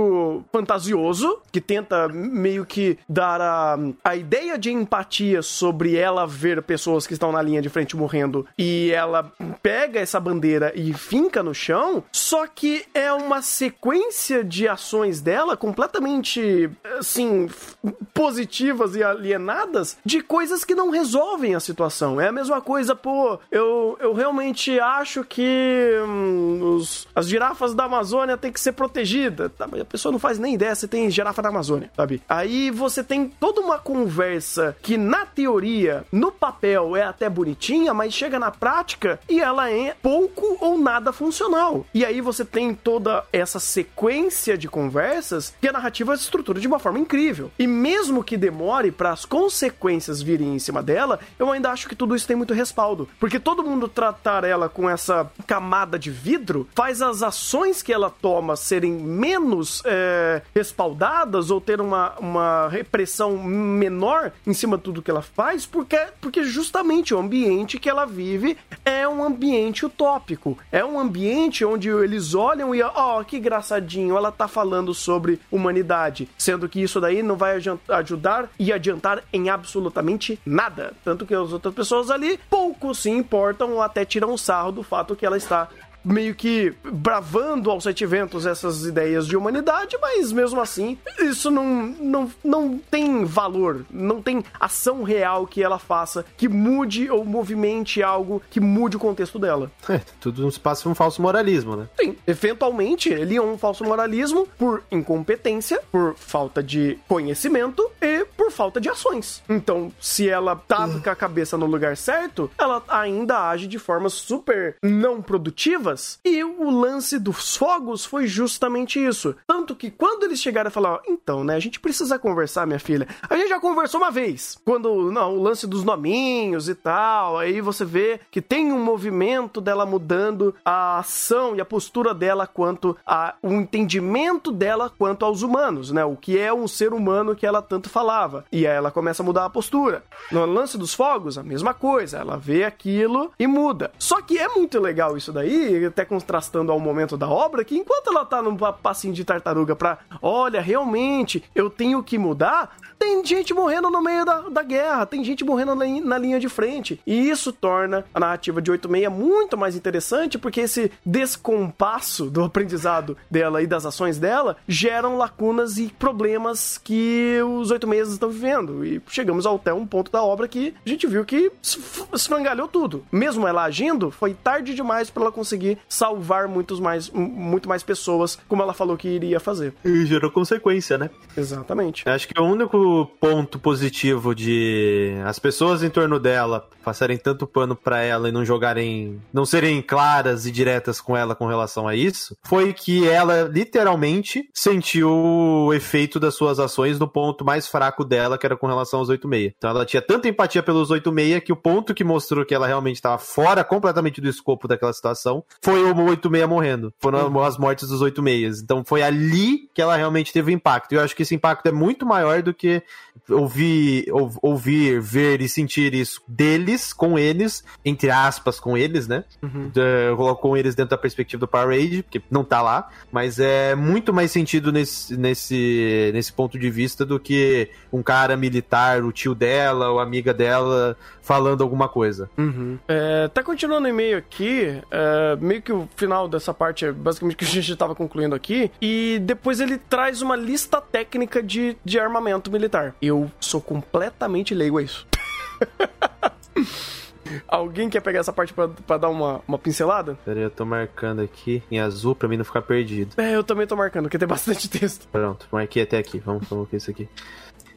Speaker 2: fantasioso, que tenta meio que dar a, a ideia de empatia sobre ela ver pessoas que estão na linha de frente morrendo e ela pega essa bandeira e finca no chão, só que é uma sequência de ações dela completamente, assim, positivas e alienadas de coisas que não resolvem a situação. É a mesma coisa, pô, eu, eu realmente acho que hum, os, as girafas da Amazônia têm que ser protegidas. Tá, a pessoa não faz nem ideia se tem girafa na Amazônia, sabe? Aí você tem toda uma conversa que, na teoria, no papel é até bonitinha, mas chega na prática e ela é pouco ou nada funcional. E aí você tem toda essa sequência de conversas que a narrativa se estrutura de uma forma incrível. E mesmo que demore para as consequências virem em cima dela, eu ainda acho que tudo isso tem muito respaldo. Porque todo mundo tratar ela com essa camada de vidro faz as ações que ela toma serem menos é, respaldadas ou ter uma, uma repressão menor em cima de tudo que ela faz, porque, porque justamente o ambiente que ela vive é um ambiente utópico. É um ambiente onde eles olham e, ó, oh, que engraçadinho, ela tá falando sobre humanidade, sendo que isso daí não vai ajudar e adiantar em absolutamente nada. Tanto que as outras pessoas ali pouco se importam ou até tiram sarro do fato que ela está meio que bravando aos sete ventos essas ideias de humanidade, mas mesmo assim, isso não, não, não tem valor, não tem ação real que ela faça que mude ou movimente algo que mude o contexto dela.
Speaker 3: É, tudo se passa um falso moralismo, né?
Speaker 2: Sim, eventualmente ele é um falso moralismo por incompetência, por falta de conhecimento e por falta de ações. Então, se ela tá com a cabeça no lugar certo, ela ainda age de formas super não E o lance dos fogos foi justamente isso. Tanto que quando eles chegaram e falaram, então, né, a gente precisa conversar, minha filha. A gente já conversou uma vez. Quando, não, o lance dos nominhos e tal, aí você vê que tem um movimento dela mudando a ação e a postura dela quanto a o entendimento dela quanto aos humanos, né? O que é um ser humano que ela tanto falava. E aí ela começa a mudar a postura. No lance dos fogos, a mesma coisa. Ela vê aquilo e muda. Só que é muito legal isso daí, até contrastando ao momento da obra, que enquanto ela tá num passinho de tartaruga pra, olha, realmente, eu tenho que mudar, tem gente morrendo no meio da, da guerra, tem gente morrendo na, na, linha de frente. E isso torna a narrativa de 86 muito mais interessante, porque esse descompasso do aprendizado dela e das ações dela geram lacunas e problemas que os 86 estão vivendo. E chegamos até um ponto da obra que a gente viu que esfrangalhou tudo. Mesmo ela agindo, foi tarde demais para ela conseguir salvar muitos mais, muito mais pessoas, como ela falou que iria fazer.
Speaker 3: E gerou consequência, né?
Speaker 2: Exatamente.
Speaker 3: Acho que o único ponto positivo de as pessoas em torno dela passarem tanto pano para ela e não jogarem, não serem claras e diretas com ela com relação a isso, foi que ela literalmente sentiu o efeito das suas ações no ponto mais fraco dela, que era com relação aos 86. Então ela tinha tanta empatia pelos 86 que o ponto que mostrou que ela realmente estava fora completamente do escopo daquela situação foi o 86 morrendo. Foram uhum. as mortes dos 86. Então foi ali que ela realmente teve impacto. E eu acho que esse impacto é muito maior do que ouvir, ouvir, ver e sentir isso deles, com eles, entre aspas, com eles, né? Uhum. Eu coloco com eles dentro da perspectiva do Power Rage, porque não tá lá, mas é muito mais sentido nesse, nesse, nesse ponto de vista do que um cara militar, o tio dela, ou amiga dela, falando alguma coisa.
Speaker 2: Uhum. É, tá continuando o e-mail aqui, é, meio que o final dessa parte é basicamente o que a gente estava concluindo aqui, e depois ele traz uma lista técnica de, de armamento militar. Eu sou completamente leigo a isso. Alguém quer pegar essa parte pra, pra dar uma, uma pincelada?
Speaker 3: Peraí, eu tô marcando aqui em azul pra mim não ficar perdido.
Speaker 2: É, eu também tô marcando, porque tem bastante texto.
Speaker 3: Pronto, marquei até aqui. Vamos colocar isso aqui.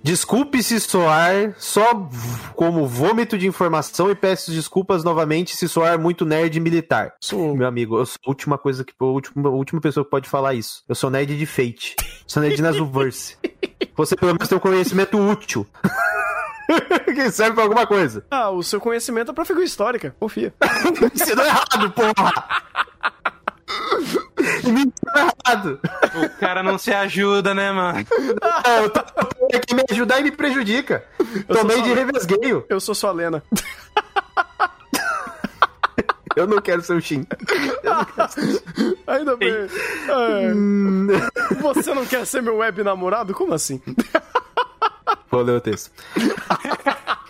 Speaker 3: Desculpe se soar só como vômito de informação e peço desculpas novamente se soar muito nerd militar. Sou. Meu amigo, eu sou a última coisa que. A última, a última pessoa que pode falar isso. Eu sou nerd de Fate. Sou nerd de Nazuverse. Você pelo menos tem um conhecimento útil. que serve pra alguma coisa.
Speaker 2: Ah, o seu conhecimento é pra figura histórica, confia.
Speaker 3: Ensinou errado, porra! Me errado.
Speaker 1: O cara não se ajuda, né, mano?
Speaker 3: É, eu tô aqui me ajudar e me prejudica. Eu Tomei de revesgueio.
Speaker 2: Eu sou sua Lena.
Speaker 3: Eu não quero ser o Shin.
Speaker 2: Ainda bem. É. Você não quer ser meu web namorado? Como assim?
Speaker 3: Vou ler o texto.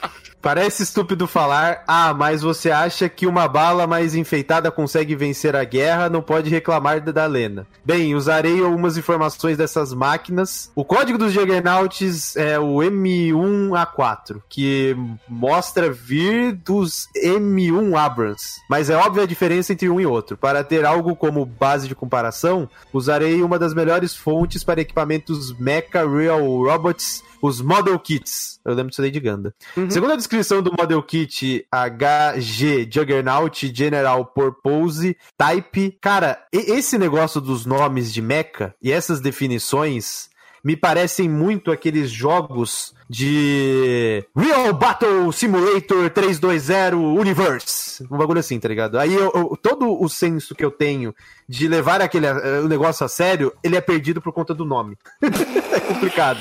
Speaker 3: Parece estúpido falar, ah, mas você acha que uma bala mais enfeitada consegue vencer a guerra, não pode reclamar da Lena. Bem, usarei algumas informações dessas máquinas. O código dos Juggernauts é o M1A4, que mostra vir dos M1 Abrams, mas é óbvia a diferença entre um e outro. Para ter algo como base de comparação, usarei uma das melhores fontes para equipamentos Mecha Real Robots os Model Kits. Eu lembro disso daí de Ganda. Uhum. Segundo a descrição do Model Kit HG Juggernaut General Purpose Type, cara, esse negócio dos nomes de mecha e essas definições me parecem muito aqueles jogos de Real Battle Simulator 320 Universe. Um bagulho assim, tá ligado? Aí eu, eu, todo o senso que eu tenho de levar aquele uh, negócio a sério, ele é perdido por conta do nome. é complicado.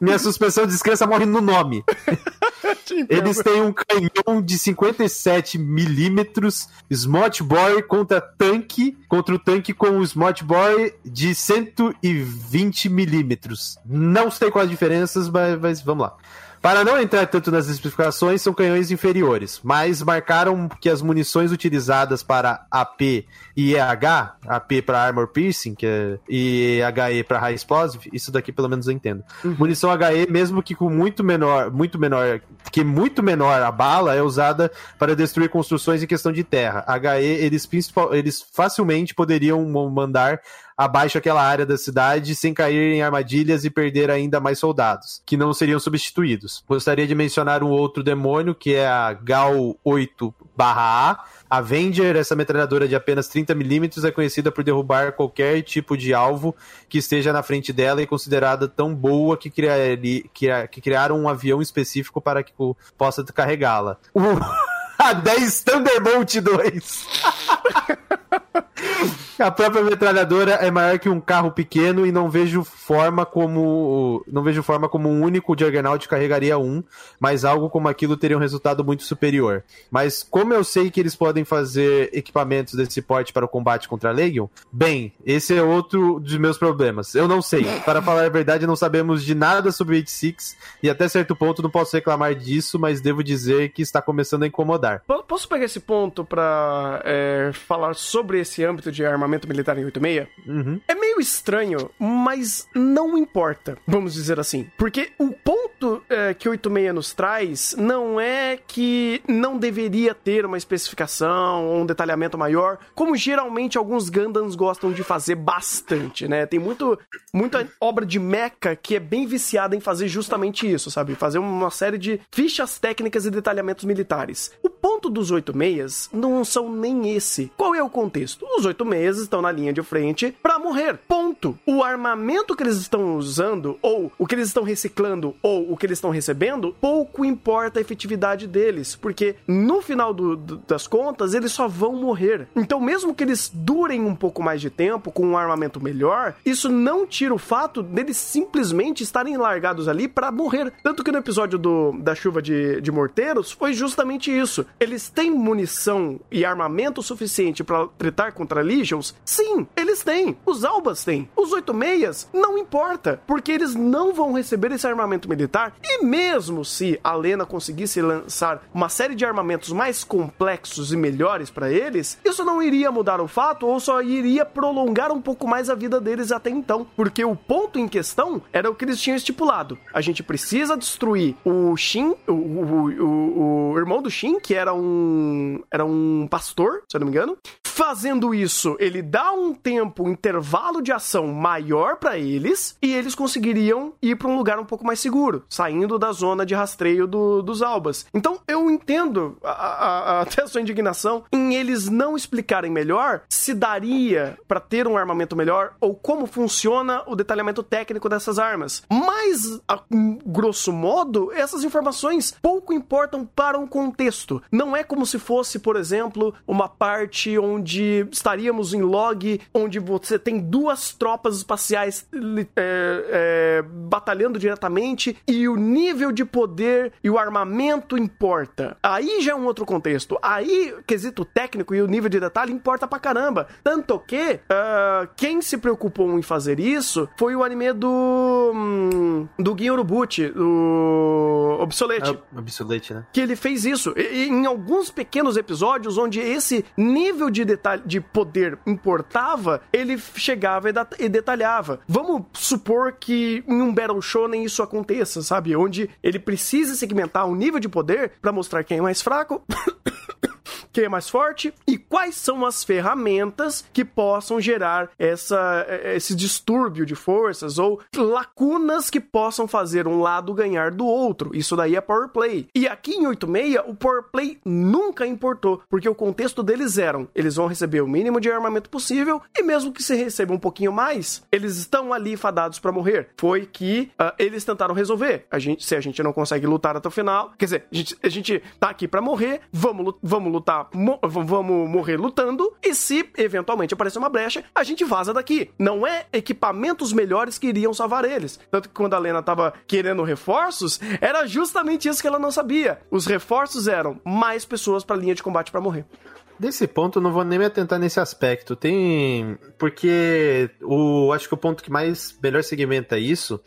Speaker 3: Minha suspensão de descrença morre no nome. Eles têm um canhão de 57 milímetros, Smart Boy contra tanque, contra o tanque com o Smart Boy de 120 milímetros. Não sei quais as diferenças, mas, mas vamos lá. Para não entrar tanto nas especificações, são canhões inferiores, mas marcaram que as munições utilizadas para AP e EH, AP para Armor Piercing que é, e HE para High Explosive, isso daqui pelo menos eu entendo. Uhum. Munição HE, mesmo que com muito menor, muito menor, que muito menor a bala, é usada para destruir construções em questão de terra. HE, eles, eles facilmente poderiam mandar abaixo aquela área da cidade sem cair em armadilhas e perder ainda mais soldados, que não seriam substituídos. Gostaria de mencionar um outro demônio, que é a Gal 8-A. Avenger, essa metralhadora de apenas 30mm, é conhecida por derrubar qualquer tipo de alvo que esteja na frente dela e considerada tão boa que, criaria, que criaram um avião específico para que possa carregá-la. A 10 Thunderbolt 2. A própria metralhadora é maior que um carro pequeno e não vejo forma como não vejo forma como um único Juggernaut carregaria um, mas algo como aquilo teria um resultado muito superior. Mas como eu sei que eles podem fazer equipamentos desse porte para o combate contra a Legion, bem, esse é outro dos meus problemas. Eu não sei. Para falar a verdade, não sabemos de nada sobre o 86 e até certo ponto não posso reclamar disso, mas devo dizer que está começando a incomodar.
Speaker 2: Posso pegar esse ponto para é, falar sobre esse âmbito de armamento militar em 86?
Speaker 3: Uhum.
Speaker 2: É meio estranho, mas não importa, vamos dizer assim. Porque o ponto é, que 86 nos traz não é que não deveria ter uma especificação ou um detalhamento maior, como geralmente alguns Gundams gostam de fazer bastante, né? Tem muito, muita obra de mecha que é bem viciada em fazer justamente isso, sabe? Fazer uma série de fichas técnicas e detalhamentos militares. O ponto dos 86 não são nem esse. Qual é o contexto? Os 86 estão na linha de frente para morrer. Ponto. O armamento que eles estão usando, ou o que eles estão reciclando, ou o que eles estão recebendo, pouco importa a efetividade deles, porque no final do, do, das contas eles só vão morrer. Então, mesmo que eles durem um pouco mais de tempo com um armamento melhor, isso não tira o fato deles simplesmente estarem largados ali para morrer. Tanto que no episódio do, da chuva de, de morteiros foi justamente isso. Eles têm munição e armamento suficiente para tretar contra Legions? Sim, eles têm. Os Albas têm. Os 86 não importa, porque eles não vão receber esse armamento militar. E mesmo se a Lena conseguisse lançar uma série de armamentos mais complexos e melhores para eles, isso não iria mudar o fato ou só iria prolongar um pouco mais a vida deles até então, porque o ponto em questão era o que eles tinham estipulado. A gente precisa destruir o Shin, o, o, o, o irmão do Shin, que era um era um pastor, se eu não me engano. Fazendo isso, ele dá um tempo, um intervalo de ação maior para eles e eles conseguiriam ir para um lugar um pouco mais seguro, saindo da zona de rastreio do, dos albas. Então eu entendo a, a, a, até a sua indignação em eles não explicarem melhor se daria para ter um armamento melhor ou como funciona o detalhamento técnico dessas armas. Mas, a grosso modo, essas informações pouco importam para um contexto. Não é como se fosse, por exemplo, uma parte onde estaríamos em log, onde você tem duas tropas espaciais é, é, batalhando diretamente e o nível de poder e o armamento importa. Aí já é um outro contexto. Aí, o quesito técnico e o nível de detalhe importa pra caramba. Tanto que uh, quem se preocupou em fazer isso foi o anime do. Hum, do Gin Urubuchi, do Obsolete.
Speaker 3: É, obsolete, né?
Speaker 2: Que ele fez isso. E, em alguns pequenos episódios onde esse nível de detalhe de poder importava, ele chegava e, detalhava. Vamos supor que em um Battle Shonen isso aconteça, sabe? Onde ele precisa segmentar o nível de poder para mostrar quem é mais fraco. Quem é mais forte e quais são as ferramentas que possam gerar essa, esse distúrbio de forças ou lacunas que possam fazer um lado ganhar do outro. Isso daí é power play. E aqui em 86, o power play nunca importou, porque o contexto deles eram, eles vão receber o mínimo de armamento possível e mesmo que se receba um pouquinho mais, eles estão ali fadados para morrer. Foi que uh, eles tentaram resolver. A gente, se a gente não consegue lutar até o final, quer dizer, a gente, a gente tá aqui para morrer, vamos, vamos lutar mo vamos morrer lutando, e se eventualmente aparecer uma brecha, a gente vaza daqui. Não é equipamentos melhores que iriam salvar eles. Tanto que quando a Lena tava querendo reforços, era justamente isso que ela não sabia. Os reforços eram mais pessoas pra linha de combate para morrer.
Speaker 3: Desse ponto, não vou nem me atentar nesse aspecto. Tem. Porque o acho que o ponto que mais melhor segmenta isso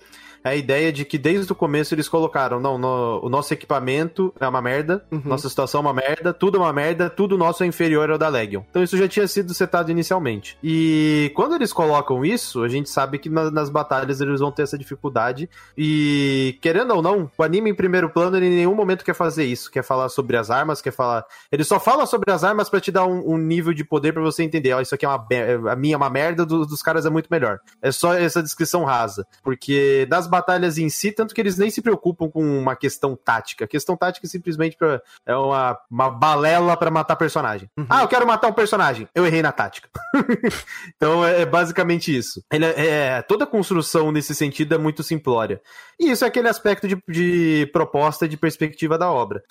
Speaker 3: a ideia de que desde o começo eles colocaram, não, no- o nosso equipamento é uma merda,
Speaker 2: Uhum.
Speaker 3: nossa situação é uma merda, tudo é uma merda, tudo nosso é inferior ao da Legion. Então isso já tinha sido setado inicialmente. E quando eles colocam isso, a gente sabe que na- nas batalhas eles vão ter essa dificuldade. E querendo ou não, o anime em primeiro plano ele em nenhum momento quer fazer isso, quer falar sobre as armas, quer falar. Ele só fala sobre as armas pra te dar um, um nível de poder pra você entender, ó, isso aqui é uma a minha é uma merda, do- dos caras é muito melhor. É só essa descrição rasa, porque das batalhas em si, tanto que eles nem se preocupam com uma questão tática. A questão tática é simplesmente pra, é uma, uma balela pra matar personagem. Ah, eu quero matar um personagem. Eu errei na tática. então é, é basicamente isso. Ele é, é- toda a construção nesse sentido é muito simplória. E isso é aquele aspecto de, de proposta de perspectiva da obra.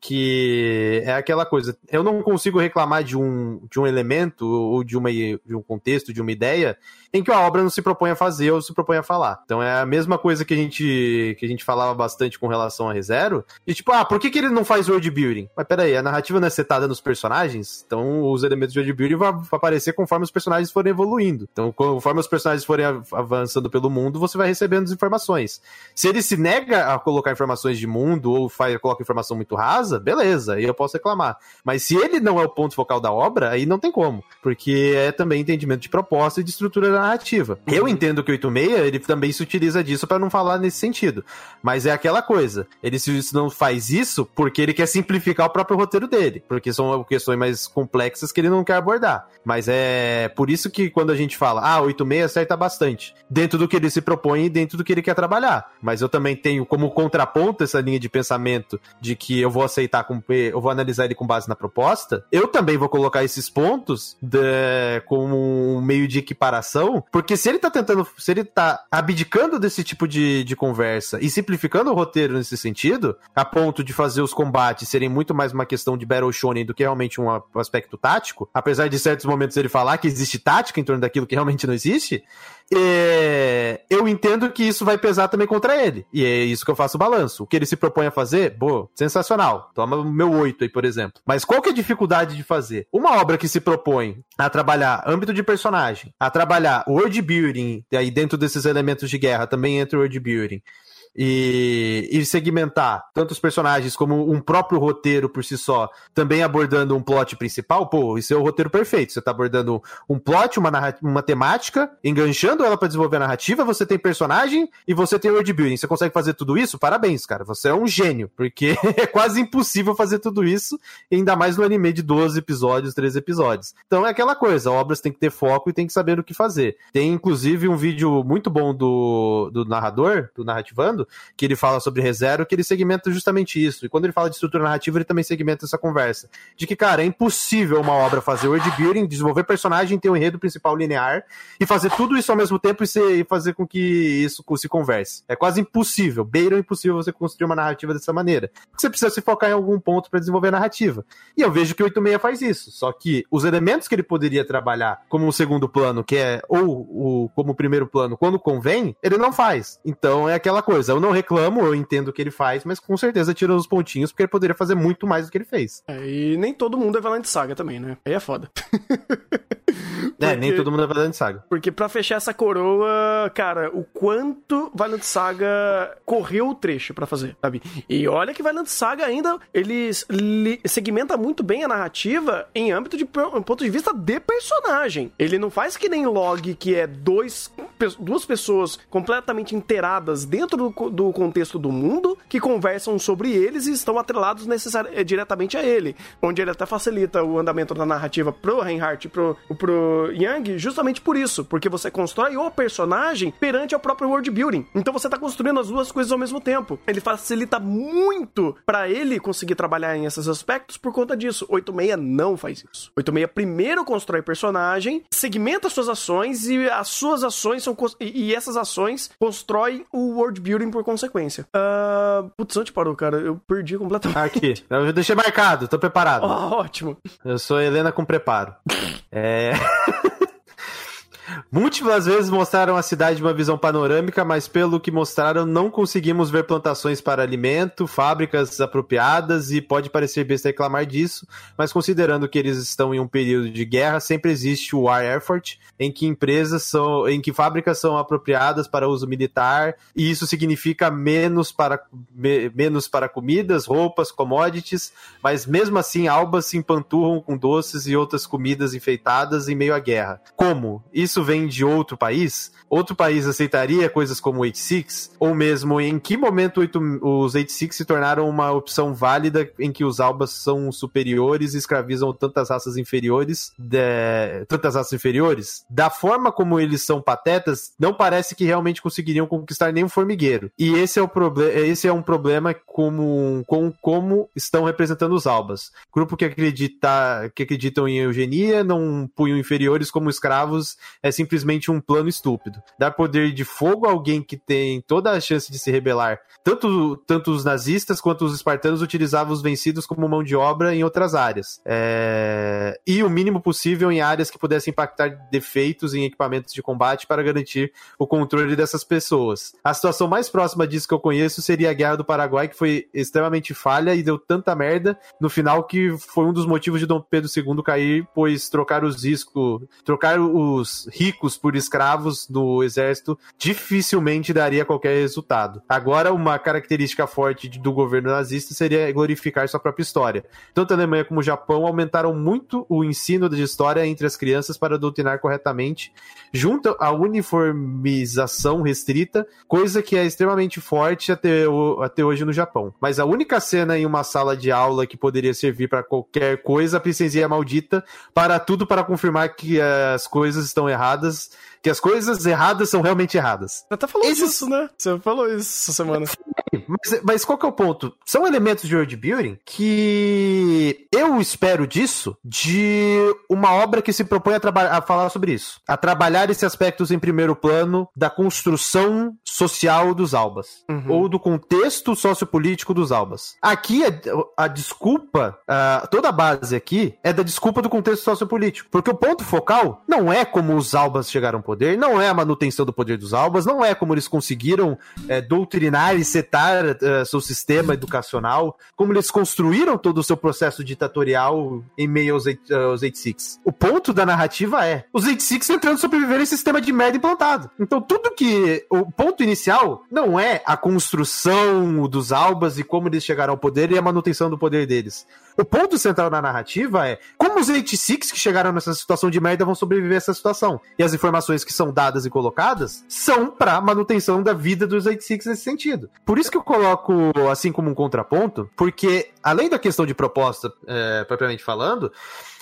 Speaker 3: Que é aquela coisa. Eu não consigo reclamar de um, de um elemento ou de, uma, de um contexto, de uma ideia, em que a obra não se propõe a fazer ou se propõe a falar. Então é a mesma coisa que a gente, que a gente falava bastante com relação a ReZero. E tipo, ah, por que, que ele não faz world building? Mas peraí, a narrativa não é setada nos personagens, então os elementos de world building vão aparecer conforme os personagens forem evoluindo. Então, conforme os personagens forem av- avançando pelo mundo, você vai recebendo as informações. Se ele se nega a colocar informações de mundo ou faz, coloca informação muito rasa, beleza, aí eu posso reclamar. Mas se ele não é o ponto focal da obra, aí não tem como. Porque é também entendimento de proposta e de estrutura narrativa. Eu entendo que o 86, ele também se utiliza disso para não falar nesse sentido. Mas é aquela coisa. Ele se não faz isso porque ele quer simplificar o próprio roteiro dele. Porque são questões mais complexas que ele não quer abordar. Mas é por isso que quando a gente fala, ah, 86 acerta bastante. Dentro do que ele se propõe e dentro do que ele quer trabalhar. Mas eu também tenho como contraponto essa linha de pensamento de que eu vou aceitar, com, eu vou analisar ele com base na proposta. Eu também vou colocar esses pontos de- como um meio de equiparação. Porque se ele tá tentando, se ele tá abdicando desse tipo de, de conversa. E simplificando o roteiro nesse sentido, a ponto de fazer os combates serem muito mais uma questão de Battle Shonen do que realmente um aspecto tático, apesar de certos momentos ele falar que existe tática em torno daquilo que realmente não existe, é, eu entendo que isso vai pesar também contra ele. E é isso que eu faço o balanço. O que ele se propõe a fazer, boa, sensacional. Toma o meu 8 aí, por exemplo. Mas qual que é a dificuldade de fazer? Uma obra que se propõe a trabalhar âmbito de personagem, a trabalhar world building, aí dentro desses elementos de guerra também entra o world building, e, e segmentar tanto os personagens como um próprio roteiro por si só, também abordando um plot principal, pô, isso é o roteiro perfeito. Você tá abordando um plot, uma, uma temática, enganchando ela pra desenvolver a narrativa, você tem personagem e você tem world building. Você consegue fazer tudo isso? Parabéns, cara. Você é um gênio, porque é quase impossível fazer tudo isso, ainda mais no anime de 12 episódios, 13 episódios. Então é aquela coisa, obras tem que ter foco e tem que saber o que fazer. Tem inclusive um vídeo muito bom do, do narrador, do narrativando, que ele fala sobre ReZero, que ele segmenta justamente isso. E quando ele fala de estrutura narrativa, ele também segmenta essa conversa. De que, cara, é impossível uma obra fazer world building, desenvolver personagem, ter um enredo principal linear, e fazer tudo isso ao mesmo tempo e, ser- e fazer com que isso se converse. É quase impossível, beira impossível você construir uma narrativa dessa maneira. Você precisa se focar em algum ponto para desenvolver a narrativa. E eu vejo que o 86 faz isso. Só que os elementos que ele poderia trabalhar como um segundo plano, que é, ou o, como primeiro plano, quando convém, ele não faz. Então é aquela coisa. Eu não reclamo, eu entendo o que ele faz, mas com certeza tira os pontinhos, porque ele poderia fazer muito mais do que ele fez.
Speaker 2: É, e nem todo mundo é Valente Saga também, né? Aí é foda.
Speaker 3: É, nem
Speaker 2: Porque-
Speaker 3: todo mundo é verdade saga.
Speaker 2: Porque pra fechar essa coroa, cara, o quanto Valiant Saga correu o trecho pra fazer, sabe? E olha que Valiant Saga ainda, eles li- segmenta muito bem a narrativa em âmbito de ponto de vista de personagem. Ele não faz que nem Log, que é dois, duas pessoas completamente inteiradas dentro do, co- do contexto do mundo, que conversam sobre eles e estão atrelados eh, diretamente a ele. Onde ele até facilita o andamento da narrativa pro Reinhardt e pro, pro Yang, justamente por isso. Porque você constrói o personagem perante ao próprio world building. Então você tá construindo as duas coisas ao mesmo tempo. Ele facilita muito pra ele conseguir trabalhar em esses aspectos por conta disso. 86 não faz isso. 86 primeiro constrói personagem, segmenta suas ações e as suas ações são. e essas ações constroem o world building por consequência. Ah. putz, onde parou, cara? Eu perdi completamente.
Speaker 3: Aqui, eu deixei marcado, tô preparado.
Speaker 2: Ah, ótimo.
Speaker 3: Eu sou Helena com preparo. É. Múltiplas vezes mostraram a cidade de uma visão panorâmica, mas pelo que mostraram, não conseguimos ver plantações para alimento, fábricas apropriadas e pode parecer besta reclamar disso, mas considerando que eles estão em um período de guerra, sempre existe o war effort, em que empresas são, em que fábricas são apropriadas para uso militar, e isso significa menos para, me, menos para comidas, roupas, commodities, mas mesmo assim albas se empanturram com doces e outras comidas enfeitadas em meio à guerra. Como? Isso vem de outro país? Outro país aceitaria coisas como o 86? Ou mesmo em que momento os 86 se tornaram uma opção válida em que os albas são superiores e escravizam tantas raças inferiores, de... tantas raças inferiores? Da forma como eles são patetas, não parece que realmente conseguiriam conquistar nenhum formigueiro. E esse é, o problema, esse é um problema como, com como estão representando os albas. Grupo que, acredita, que acreditam em eugenia, não punham inferiores como escravos, é simplesmente um plano estúpido. Dar poder de fogo a alguém que tem toda a chance de se rebelar. Tanto, tanto os nazistas quanto os espartanos utilizavam os vencidos como mão de obra em outras áreas. É... E o mínimo possível em áreas que pudessem impactar defeitos em equipamentos de combate para garantir o controle dessas pessoas. A situação mais próxima disso que eu conheço seria a Guerra do Paraguai, que foi extremamente falha e deu tanta merda no final que foi um dos motivos de Dom Pedro II cair, pois trocar os riscos, trocar os ricos por escravos no exército dificilmente daria qualquer resultado. Agora, uma característica forte do governo nazista seria glorificar sua própria história. Tanto a Alemanha como o Japão aumentaram muito o ensino de história entre as crianças para doutrinar corretamente, junto à uniformização restrita, coisa que é extremamente forte até, até hoje no Japão. Mas a única cena em uma sala de aula que poderia servir para qualquer coisa, a princesinha maldita, para tudo para confirmar que as coisas estão erradas temporadas que as coisas erradas são realmente erradas.
Speaker 2: Você até falou Esses... isso, né? Você falou isso essa semana.
Speaker 3: Mas, mas qual que é o ponto? São elementos de world building que eu espero disso de uma obra que se propõe a, a falar sobre isso. A trabalhar esses aspectos em primeiro plano da construção social dos albas. Uhum. Ou do contexto sociopolítico dos albas. Aqui, a, a desculpa, a, toda a base aqui é da desculpa do contexto sociopolítico. Porque o ponto focal não é como os albas chegaram poder, não é a manutenção do poder dos albas, não é como eles conseguiram é, doutrinar e setar uh, seu sistema educacional, como eles construíram todo o seu processo ditatorial em meio aos, uh, aos 86. O ponto da narrativa é os 86 tentando sobreviver em sistema de merda implantado. Então tudo que... O ponto inicial não é a construção dos albas e como eles chegaram ao poder e a manutenção do poder deles. O ponto central da narrativa é como os 86 que chegaram nessa situação de merda vão sobreviver a essa situação. E as informações que são dadas e colocadas são para manutenção da vida dos 86 nesse sentido. Por isso que eu coloco assim como um contraponto, porque além da questão de proposta é, propriamente falando,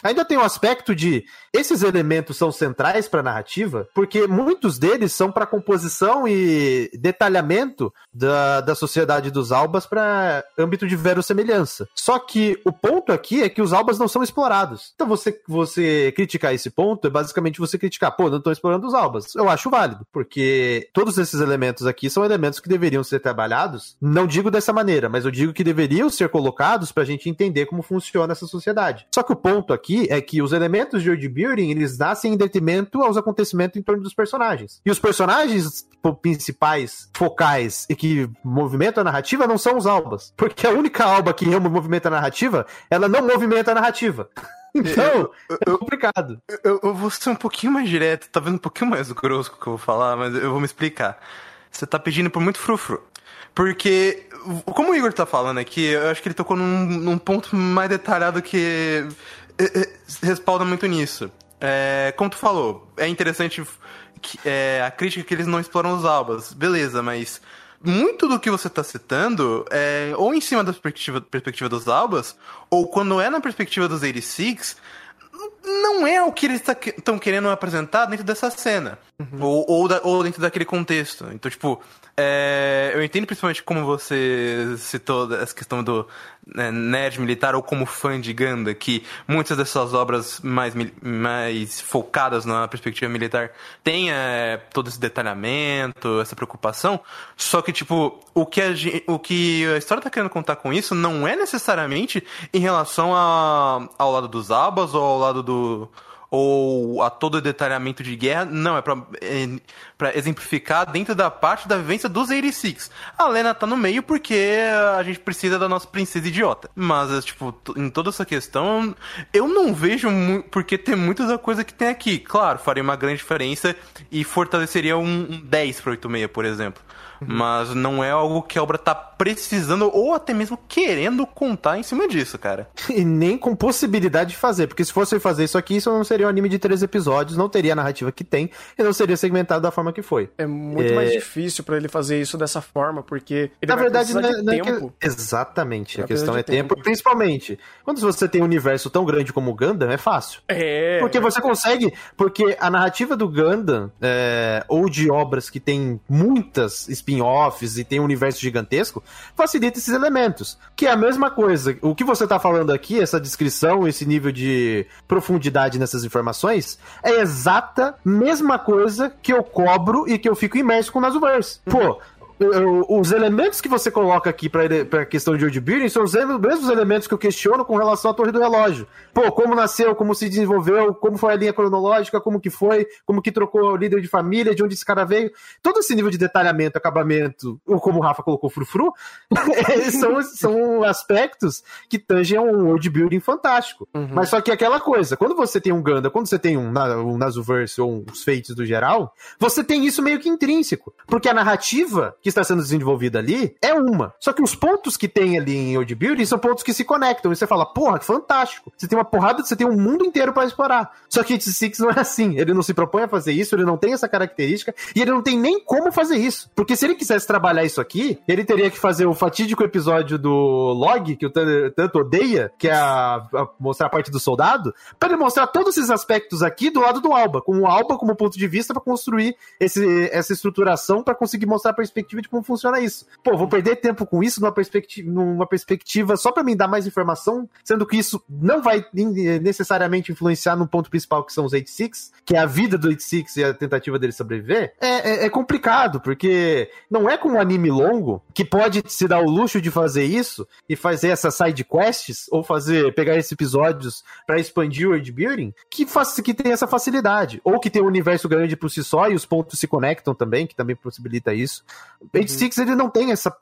Speaker 3: ainda tem o um aspecto de esses elementos são centrais para a narrativa, porque muitos deles são para composição e detalhamento da, da sociedade dos albas para âmbito de verossemelhança. Só que o ponto aqui é que os albas não são explorados. Então você, você criticar esse ponto é basicamente você criticar, pô, não estão explorando os albas. Eu acho válido, porque todos esses elementos aqui são elementos que deveriam ser trabalhados. Não digo dessa maneira, mas eu digo que deveriam ser colocados para a gente entender como funciona essa sociedade. Só que o ponto aqui é que os elementos de world building eles nascem em detrimento aos acontecimentos em torno dos personagens. E os personagens principais, focais e que movimentam a narrativa não são os albas. Porque a única alba que movimenta a narrativa, ela não movimenta a narrativa. Então, é complicado.
Speaker 1: Eu, eu, eu, vou ser um pouquinho mais direto, tá vendo um pouquinho mais grosso que eu vou falar, mas eu vou me explicar. Você tá pedindo por muito frufru. Porque, como o Igor tá falando aqui, eu acho que ele tocou num, num ponto mais detalhado que respalda muito nisso. É, como tu falou, é interessante que, é, a crítica que eles não exploram os albas. Beleza, mas muito do que você está citando é ou em cima da perspectiva, perspectiva dos albas, ou quando é na perspectiva dos 86, não é o que eles estão tá, querendo apresentar dentro dessa cena. Uhum. Ou, ou, da, ou, dentro daquele contexto. Então, tipo, é, eu entendo principalmente como você citou essa questão do né, nerd militar ou como fã de Ganda, que muitas dessas obras mais, mais focadas na perspectiva militar têm é, todo esse detalhamento, essa preocupação. Só que, tipo, o que a, o que a história está querendo contar com isso não é necessariamente em relação a, ao lado dos abas ou ao lado do ou a todo detalhamento de guerra. Não, é pra, é, pra exemplificar dentro da parte da vivência dos 86. A Lena tá no meio porque a gente precisa da nossa princesa idiota. Mas, é, tipo, em toda essa questão, eu não vejo porque tem muita da coisa que tem aqui. Claro, faria uma grande diferença e fortaleceria um, um 10 pra 86, por exemplo. Mas não é algo que a obra tá precisando ou até mesmo querendo contar em cima disso, cara.
Speaker 3: E nem com possibilidade de fazer, porque se fosse fazer isso aqui, isso não seria um anime de três episódios, não teria a narrativa que tem, e não seria segmentado da forma que foi.
Speaker 2: É muito
Speaker 3: É.
Speaker 2: mais difícil pra ele fazer isso dessa forma, porque ele
Speaker 3: Na
Speaker 2: vai
Speaker 3: verdade, não é,
Speaker 2: de
Speaker 3: não é
Speaker 2: tempo.
Speaker 3: que... Exatamente, a questão é
Speaker 2: tempo.
Speaker 3: tempo. Principalmente, quando você tem um universo tão grande como o Gundam, é fácil.
Speaker 2: É.
Speaker 3: Porque você consegue. Porque a narrativa do Gundam, é, ou de obras que tem muitas spin-offs e tem um universo gigantesco, facilita esses elementos. Que é a mesma coisa. O que você tá falando aqui, essa descrição, esse nível de profundidade nessas informações, é exata mesma coisa que eu cobro e que eu fico imerso com o Nasuverse. Pô. Os elementos que você coloca aqui pra, ele- pra questão de world building são os mesmos elementos que eu questiono com relação à Torre do Relógio. Pô, como nasceu, como se desenvolveu, como foi a linha cronológica, como que foi, como que trocou o líder de família, de onde esse cara veio. Todo esse nível de detalhamento, acabamento, ou como o Rafa colocou, frufru, são, são aspectos que tangem a um world building fantástico.
Speaker 2: Uhum.
Speaker 3: Mas só que é aquela coisa, quando você tem um Ganda, quando você tem um, um Nasuverse ou uns Fates do geral, você tem isso meio que intrínseco. Porque a narrativa que está sendo desenvolvida ali é uma. Só que os pontos que tem ali em World Building são pontos que se conectam. E você fala, porra, que fantástico. Você tem uma porrada, você tem um mundo inteiro para explorar. Só que Six não é assim. Ele não se propõe a fazer isso, ele não tem essa característica e ele não tem nem como fazer isso. Porque se ele quisesse trabalhar isso aqui, ele teria que fazer o fatídico episódio do Log, que o tanto odeia, que é a, a- mostrar a parte do soldado, para ele mostrar todos esses aspectos aqui do lado do Alba, com o Alba como ponto de vista para construir esse, essa estruturação para conseguir mostrar a perspectiva de como funciona isso. Pô, vou perder tempo com isso numa perspectiva, numa perspectiva só para me dar mais informação, sendo que isso não vai necessariamente influenciar no ponto principal que são os 86, que é a vida do 86 e a tentativa dele sobreviver. É, é- é complicado, porque não é com um anime longo que pode se dar o luxo de fazer isso e fazer essas side quests ou fazer pegar esses episódios para expandir o world building que faz que tem essa facilidade ou que tem um universo grande por si só e os pontos se conectam também que também possibilita isso.
Speaker 2: Uhum.
Speaker 3: 86 ele não tem essa,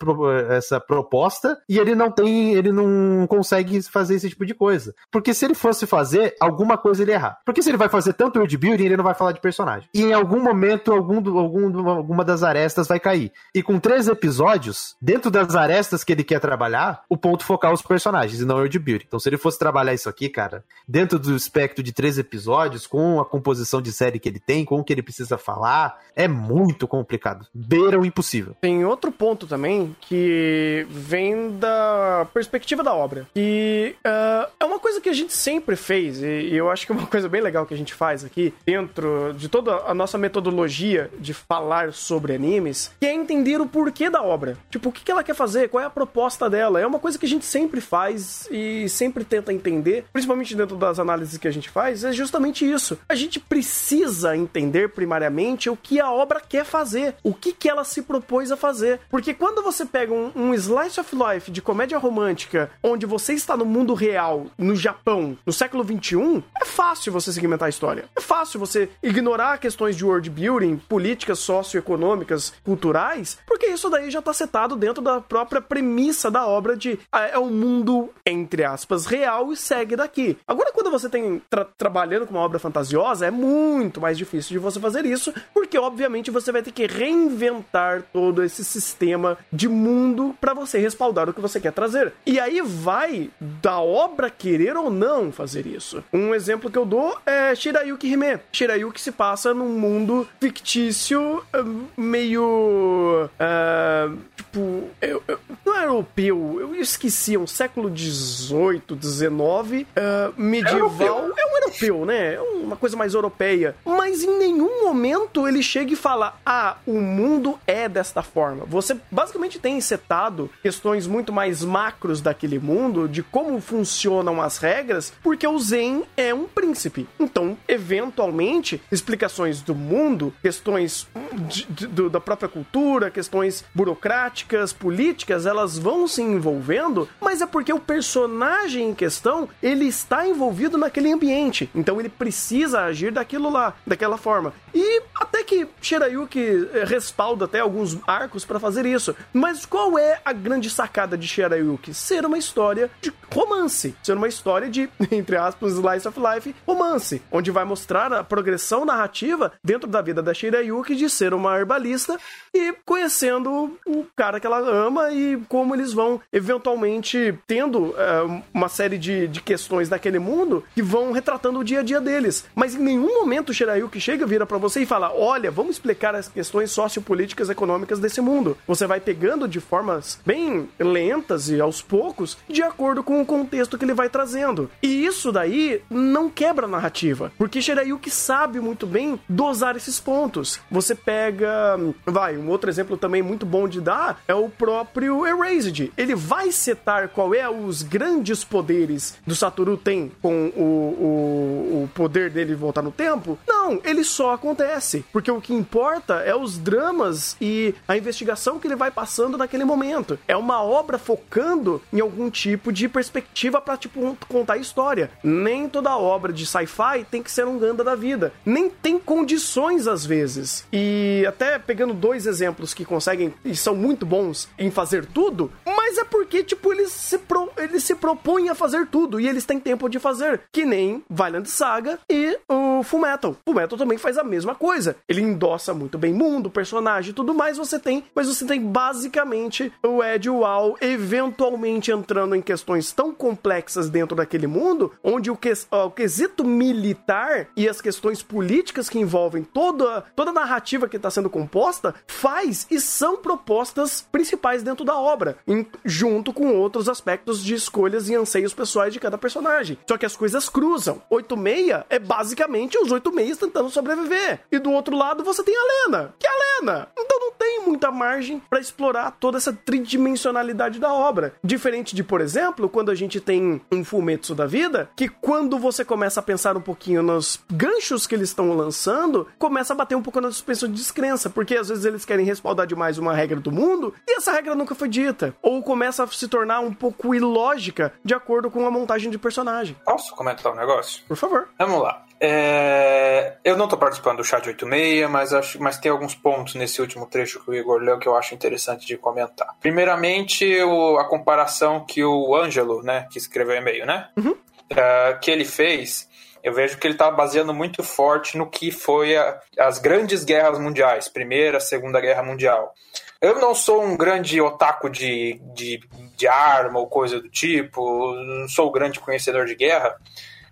Speaker 3: essa proposta e ele não tem ele não consegue fazer esse tipo de coisa. Porque se ele fosse fazer alguma coisa ele ia errar. Porque se ele vai fazer tanto world building ele não vai falar de personagem. E em algum momento algum, do- algum alguma das arestas vai cair. E com três episódios dentro das arestas que ele quer trabalhar o ponto focal é os personagens e não o world building. Então se ele fosse trabalhar isso aqui cara dentro do espectro de três episódios com a composição de série que ele tem com o que ele precisa falar é muito complicado. Beira o impossível
Speaker 2: Tem outro ponto também que vem da perspectiva da obra. E ah, é uma coisa que a gente sempre fez, e, e eu acho que é uma coisa bem legal que a gente faz aqui, dentro de toda a nossa metodologia de falar sobre animes, que é entender o porquê da obra. Tipo, o que que ela quer fazer, qual é a proposta dela. É uma coisa que a gente sempre faz e sempre tenta entender, principalmente dentro das análises que a gente faz, é justamente isso. A gente precisa entender primariamente o que a obra quer fazer, o que, que ela se propôs a fazer. Porque quando você pega um, um slice of life de comédia romântica, onde você está no mundo real, no Japão, no século XXI, é fácil você segmentar a história. É fácil você ignorar questões de world building, políticas socioeconômicas, culturais, porque isso daí já está setado dentro da própria premissa da obra de ah, é um mundo, entre aspas, real e segue daqui. Agora, quando você tem tra- trabalhando com uma obra fantasiosa, é muito mais difícil de você fazer isso, porque obviamente você vai ter que reinventar todo esse sistema de mundo para você respaldar o que você quer trazer. E aí vai da obra querer ou não fazer isso. Um exemplo que eu dou é Shirayuki Hime. Shirayuki se passa num mundo fictício ah, meio ah, tipo eu- eu- não é europeu, eu esqueci, é um século 18, 19, ah, medieval. É um europeu, né? É uma coisa mais europeia. Mas em nenhum momento ele chega e fala: "Ah, o mundo é desta forma". Você basicamente tem setado questões muito mais macros daquele mundo, de como funcionam as regras, porque o Zen é um príncipe. Então, eventualmente, explicações do mundo, questões de- de- da própria cultura, questões burocráticas, políticas, elas vão se envolvendo, mas é porque o personagem em questão, ele está envolvido naquele ambiente. Então ele precisa agir daquilo lá, daquela forma. E até que Shirayuki eh, respalda até alguns arcos para fazer isso. Mas qual é a grande sacada de Shirayuki? Ser uma história de romance. Ser uma história de, entre aspas, slice of life, romance. Onde vai mostrar a progressão narrativa dentro da vida da Shirayuki de ser uma herbalista e conhecendo o cara que ela ama e como eles vão eventualmente tendo uh, uma série de, de questões naquele mundo que vão retratando o dia a dia deles. Mas em nenhum momento o Shirayuki chega, vira para você e fala: Olha, vamos explicar as questões sociopolíticas econômicas desse mundo. Você vai pegando de formas bem lentas e aos poucos, de acordo com o contexto que ele vai trazendo. E isso daí não quebra a narrativa, porque Shirayuki sabe muito bem dosar esses pontos. Você pega, vai, um outro exemplo também muito bom de dar é o próprio Erased. Ele vai setar qual é os grandes poderes do Satoru tem com o, o, o poder dele voltar no tempo. Não, ele só acontece, porque o que importa é os dramas e a investigação que ele vai passando naquele momento. É uma obra focando em algum tipo de perspectiva para tipo contar a história. Nem toda obra de sci-fi tem que ser um Ganda da vida. Nem tem condições às vezes. E até pegando dois exemplos que conseguem e são muito bons em fazer tudo, mas é porque tipo eles se pro, eles se propõem a fazer tudo e eles têm tempo de fazer, que nem Violent Saga e o Fullmetal. Fullmetal também faz a mesma coisa. Ele endossa muito bem mundo, personagem tudo mais, você tem, mas você tem basicamente o Ed Wall eventualmente entrando em questões tão complexas dentro daquele mundo, onde o, que, o quesito militar e as questões políticas que envolvem toda, toda a narrativa que está sendo composta faz e são propostas principais dentro da obra, em, junto com outros aspectos de escolhas e anseios pessoais de cada personagem. Só que as coisas cruzam. 86 é basicamente os 86 tentando sobreviver. E do outro lado você tem a Lena, que é a Lena. Então não tem muita margem para explorar toda essa tridimensionalidade da obra. Diferente de, por exemplo, quando a gente tem um Fumetsu da vida, que quando você começa a pensar um pouquinho nos ganchos que eles estão lançando, começa a bater um pouco na suspensão de descrença, porque às vezes eles querem respaldar demais uma regra do mundo e essa regra nunca foi dita. Ou começa a se tornar um pouco ilógica de acordo com a montagem de personagem.
Speaker 4: Posso comentar um negócio?
Speaker 2: Por favor.
Speaker 4: Vamos lá. É... Eu não estou participando do chat 86, mas, acho... mas tem alguns pontos nesse último trecho que o Igor leu que eu acho interessante de comentar. Primeiramente, o... a comparação que o Ângelo, né, que escreveu o e-mail, né?
Speaker 2: Uhum.
Speaker 4: Uh, que ele fez eu vejo que ele está baseando muito forte no que foi a, as grandes guerras mundiais, Primeira, Segunda Guerra Mundial. Eu não sou um grande otaku de, de, de arma ou coisa do tipo, não sou um grande conhecedor de guerra,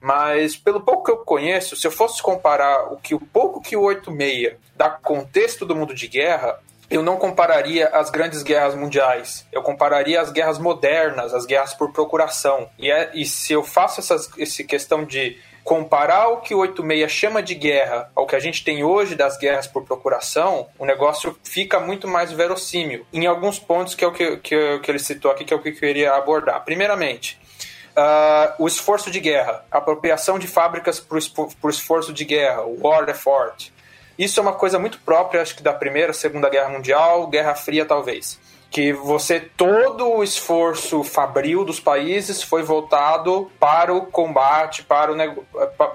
Speaker 4: mas pelo pouco que eu conheço, se eu fosse comparar o que o pouco que o 86 dá contexto do mundo de guerra, eu não compararia as grandes guerras mundiais. Eu compararia as guerras modernas, as guerras por procuração. E, é, e se eu faço essas, essa questão de comparar o que o 86 chama de guerra ao que a gente tem hoje das guerras por procuração, o negócio fica muito mais verossímil. Em alguns pontos que é o que, que, que ele citou aqui, que é o que eu queria abordar. Primeiramente, Uh, o esforço de guerra, a apropriação de fábricas por, esforço de guerra, o war effort. Isso é uma coisa muito própria, acho que da Primeira, Segunda Guerra Mundial, Guerra Fria talvez que você todo o esforço fabril dos países foi voltado para o combate, para, o,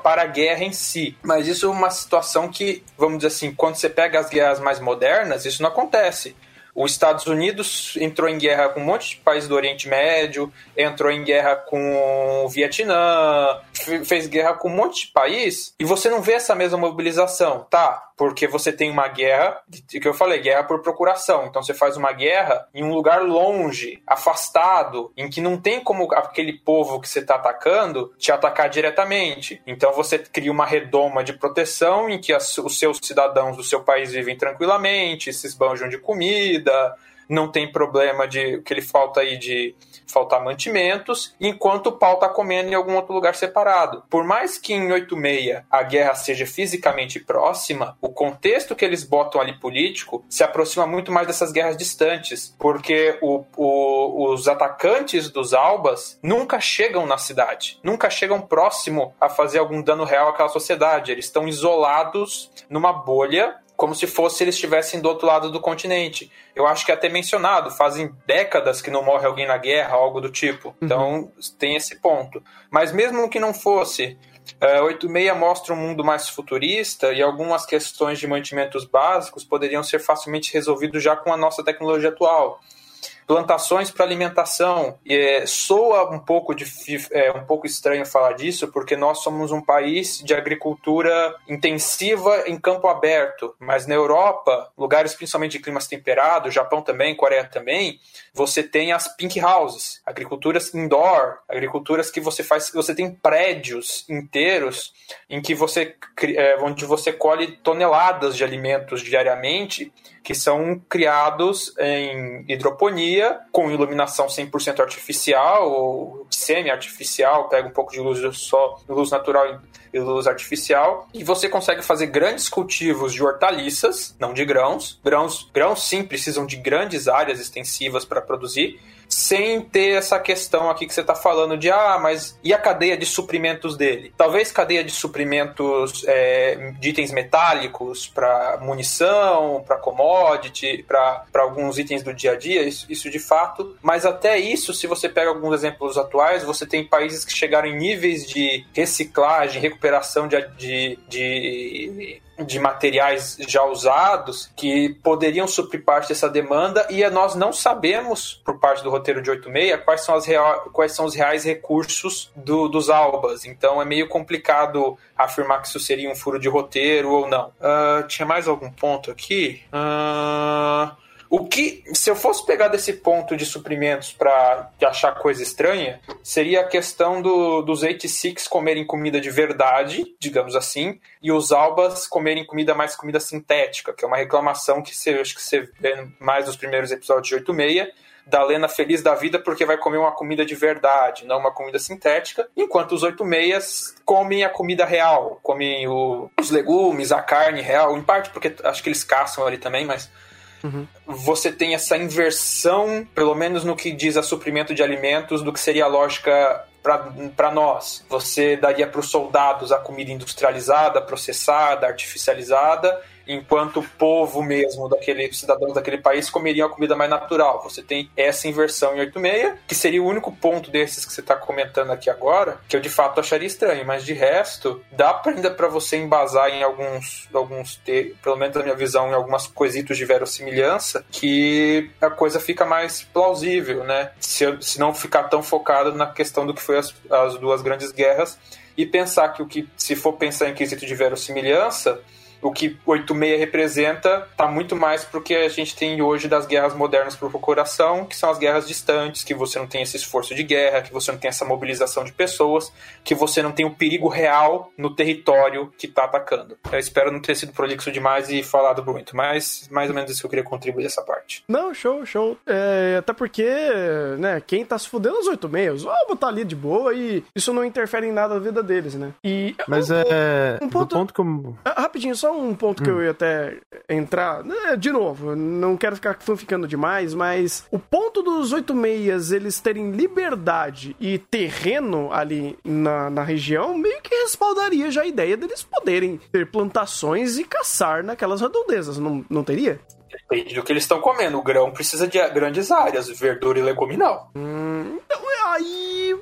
Speaker 4: para a guerra em si. Mas isso é uma situação que, vamos dizer assim, quando você pega as guerras mais modernas, isso não acontece. Os Estados Unidos entrou em guerra com um monte de países do Oriente Médio, entrou em guerra com o Vietnã, fez guerra com um monte de país, e você não vê essa mesma mobilização, tá? Porque você tem uma guerra, que eu falei, guerra por procuração. Então você faz uma guerra em um lugar longe, afastado, em que não tem como aquele povo que você está atacando te atacar diretamente. Então você cria uma redoma de proteção em que as, os seus cidadãos do seu país vivem tranquilamente, se esbanjam de comida, não tem problema de que ele falta aí de faltar mantimentos, enquanto o pau tá comendo em algum outro lugar separado. Por mais que em 86 a guerra seja fisicamente próxima, o contexto que eles botam ali político se aproxima muito mais dessas guerras distantes, porque o, o, os atacantes dos albas nunca chegam na cidade, nunca chegam próximo a fazer algum dano real àquela sociedade. Eles estão isolados numa bolha como se fosse eles estivessem do outro lado do continente. Eu acho que é até mencionado, fazem décadas que não morre alguém na guerra, algo do tipo. Uhum. Então tem esse ponto. Mas mesmo que não fosse, Uh, 86 mostra um mundo mais futurista e algumas questões de mantimentos básicos poderiam ser facilmente resolvidos já com a nossa tecnologia atual plantações para alimentação. É, soa um pouco, de, é, um pouco estranho falar disso, porque nós somos um país de agricultura intensiva em campo aberto, mas na Europa, lugares principalmente de climas temperados, Japão também, Coreia também, você tem as pink houses, agriculturas indoor, agriculturas que você faz, você tem prédios inteiros em que você, é, onde você colhe toneladas de alimentos diariamente que são criados em hidroponia, com iluminação 100% artificial ou semi-artificial, pega um pouco de luz só, luz natural e luz artificial, e você consegue fazer grandes cultivos de hortaliças, não de grãos. Grãos, grãos sim precisam de grandes áreas extensivas para produzir, sem ter essa questão aqui que você está falando de ah, mas e a cadeia de suprimentos dele? Talvez cadeia de suprimentos é, de itens metálicos para munição, para commodity, para alguns itens do dia a dia, isso, isso de fato. Mas até isso, se você pega alguns exemplos atuais, você tem países que chegaram em níveis de reciclagem, recuperação de, de, de de materiais já usados que poderiam suprir parte dessa demanda e nós não sabemos, por parte do roteiro de 86, quais são, as quais são os reais recursos do, dos albas. Então é meio complicado afirmar que isso seria um furo de roteiro ou não. Uh, tinha mais algum ponto aqui? Uh... O que, se eu fosse pegar desse ponto de suprimentos para achar coisa estranha, seria a questão do, dos 86 comerem comida de verdade, digamos assim, e os albas comerem comida mais comida sintética, que é uma reclamação que você, acho que você vê mais nos primeiros episódios de 86, da Lena feliz da vida porque vai comer uma comida de verdade, não uma comida sintética, enquanto os 86 comem a comida real, comem o, os legumes, a carne real, em parte porque acho que eles caçam ali também, mas Você tem essa inversão, pelo menos no que diz a suprimento de alimentos, do que seria a lógica para nós. Você daria para os soldados a comida industrializada, processada, artificializada, enquanto o povo mesmo daquele cidadãos daquele país comeriam a comida mais natural. Você tem essa inversão em 86, que seria o único ponto desses que você está comentando aqui agora, que eu de fato acharia estranho, mas de resto, dá ainda para você embasar em alguns, alguns pelo menos na minha visão, em algumas coisitos de verossimilhança, que a coisa fica mais plausível, né? Se, se não ficar tão focado na questão do que foi as, as duas grandes guerras e pensar que o que, se for pensar em quesito de verossimilhança, o que 86 representa está muito mais pro que a gente tem hoje das guerras modernas por procuração, que são as guerras distantes, que você não tem esse esforço de guerra, que você não tem essa mobilização de pessoas, que você não tem o perigo real no território que está atacando. Eu espero não ter sido prolixo demais e falado muito, mas mais ou menos isso que eu queria contribuir essa parte.
Speaker 2: Não, show, show. É, até porque, né, quem tá se fudendo é os 86, ó, botar ali de boa e isso não interfere em nada na vida deles, né? E
Speaker 3: mas é um ponto, ponto que eu...
Speaker 2: Ah, rapidinho, só um ponto que hum. eu ia até entrar. Né, de novo, não quero ficar ficando demais, mas o ponto dos 86 eles terem liberdade e terreno ali na, na região meio que respaldaria já a ideia deles poderem ter plantações e caçar naquelas redondezas, não, não teria?
Speaker 4: Depende do que eles estão comendo. O grão precisa de grandes áreas, verdura e leguminal.
Speaker 2: Hum, então, aí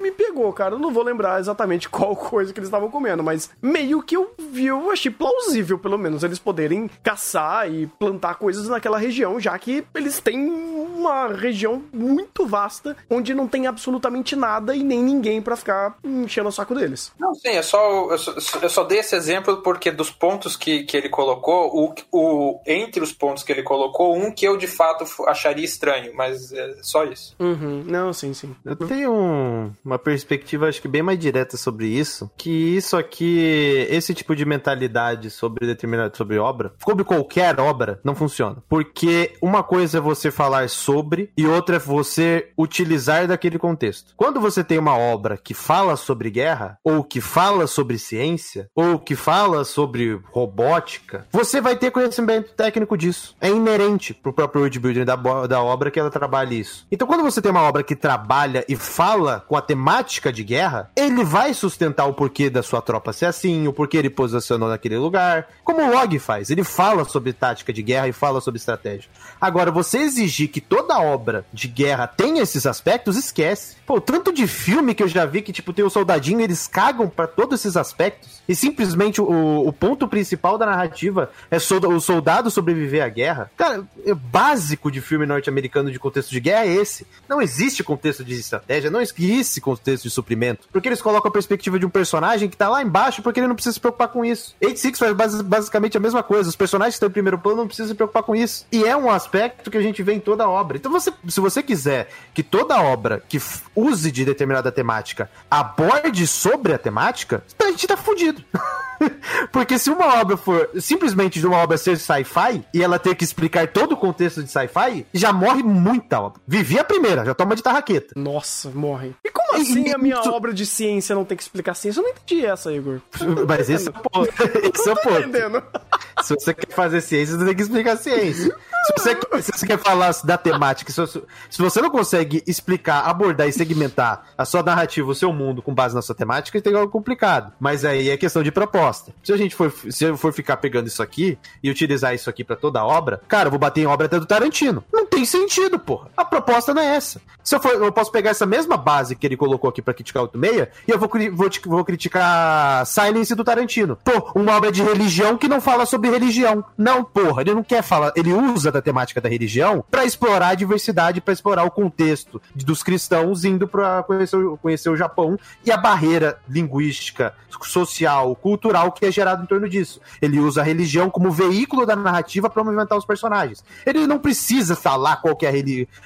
Speaker 2: me pegou, cara. Eu não vou lembrar exatamente qual coisa que eles estavam comendo, mas meio que eu vi, eu achei plausível, pelo menos, eles poderem caçar e plantar coisas naquela região, já que eles têm uma região muito vasta onde não tem absolutamente nada e nem ninguém para ficar enchendo o saco deles.
Speaker 4: Não, sim, é só, eu, só, eu só dei esse exemplo porque dos pontos que, que ele colocou, o, o, entre os pontos que ele colocou, um que eu de fato acharia estranho, mas é só isso.
Speaker 2: Uhum. Não, sim, sim.
Speaker 3: Eu tenho um, uma perspectiva, acho que bem mais direta sobre isso, que isso aqui, esse tipo de mentalidade sobre determinada, sobre obra, sobre qualquer obra, não funciona. Porque uma coisa é você falar sobre e outra é você utilizar daquele contexto. Quando você tem uma obra que fala sobre guerra, ou que fala sobre ciência, ou que fala sobre robótica, você vai ter conhecimento técnico disso. É inerente pro próprio world building da, da obra que ela trabalha isso. Então quando você tem uma obra que trabalha e fala com a temática de guerra, ele vai sustentar o porquê da sua tropa ser assim, o porquê ele posicionou naquele lugar. Como o Log faz, ele fala sobre tática de guerra e fala sobre estratégia. Agora, você exigir que toda obra de guerra tem esses aspectos, esquece. Pô, tanto de filme que eu já vi que, tipo, tem o soldadinho, eles cagam para todos esses aspectos. E simplesmente o, o ponto principal da narrativa é o soldado sobreviver à guerra. Cara, básico de filme norte-americano de contexto de guerra é esse. Não existe contexto de estratégia, não existe contexto de suprimento. Porque eles colocam a perspectiva de um personagem que tá lá embaixo porque ele não precisa se preocupar com isso. 86 faz basicamente a mesma coisa. Os personagens que estão em primeiro plano não precisam se preocupar com isso. E é um aspecto que a gente vê em toda a obra. Então, você, se você quiser que toda obra que use de determinada temática aborde sobre a temática, a gente tá fudido. Porque se uma obra for simplesmente de uma obra ser sci-fi e ela ter que explicar todo o contexto de sci-fi, já morre muita obra. Vivi a primeira, já toma de tarraqueta.
Speaker 2: Nossa, morre. E como assim a minha obra de ciência não tem que explicar ciência? Eu não entendi essa, Igor.
Speaker 3: Mas esse é o ponto. Esse é o ponto. Se você quer fazer ciência, você tem que explicar ciência. Se você, se você quer falar da temática, se, se você não consegue explicar, abordar e segmentar a sua narrativa, o seu mundo com base na sua temática, tem algo complicado. Mas aí é questão de proposta. Se a gente for, se eu for ficar pegando isso aqui e utilizar isso aqui para toda a obra, cara, eu vou bater em obra até do Tarantino. Não tem sentido, porra. A proposta não é essa. Se eu for, eu posso pegar essa mesma base que ele colocou aqui para criticar o 86 e eu vou, vou, vou criticar Silence do Tarantino. Pô, uma obra de religião que não fala sobre religião. Não, porra, ele não quer falar, ele usa da temática da religião para explorar a diversidade, para explorar o contexto dos cristãos indo para conhecer, conhecer o Japão e a barreira linguística, social, cultural que é gerado em torno disso. Ele usa a religião como veículo da narrativa para movimentar os personagens. Ele não precisa falar qual que é,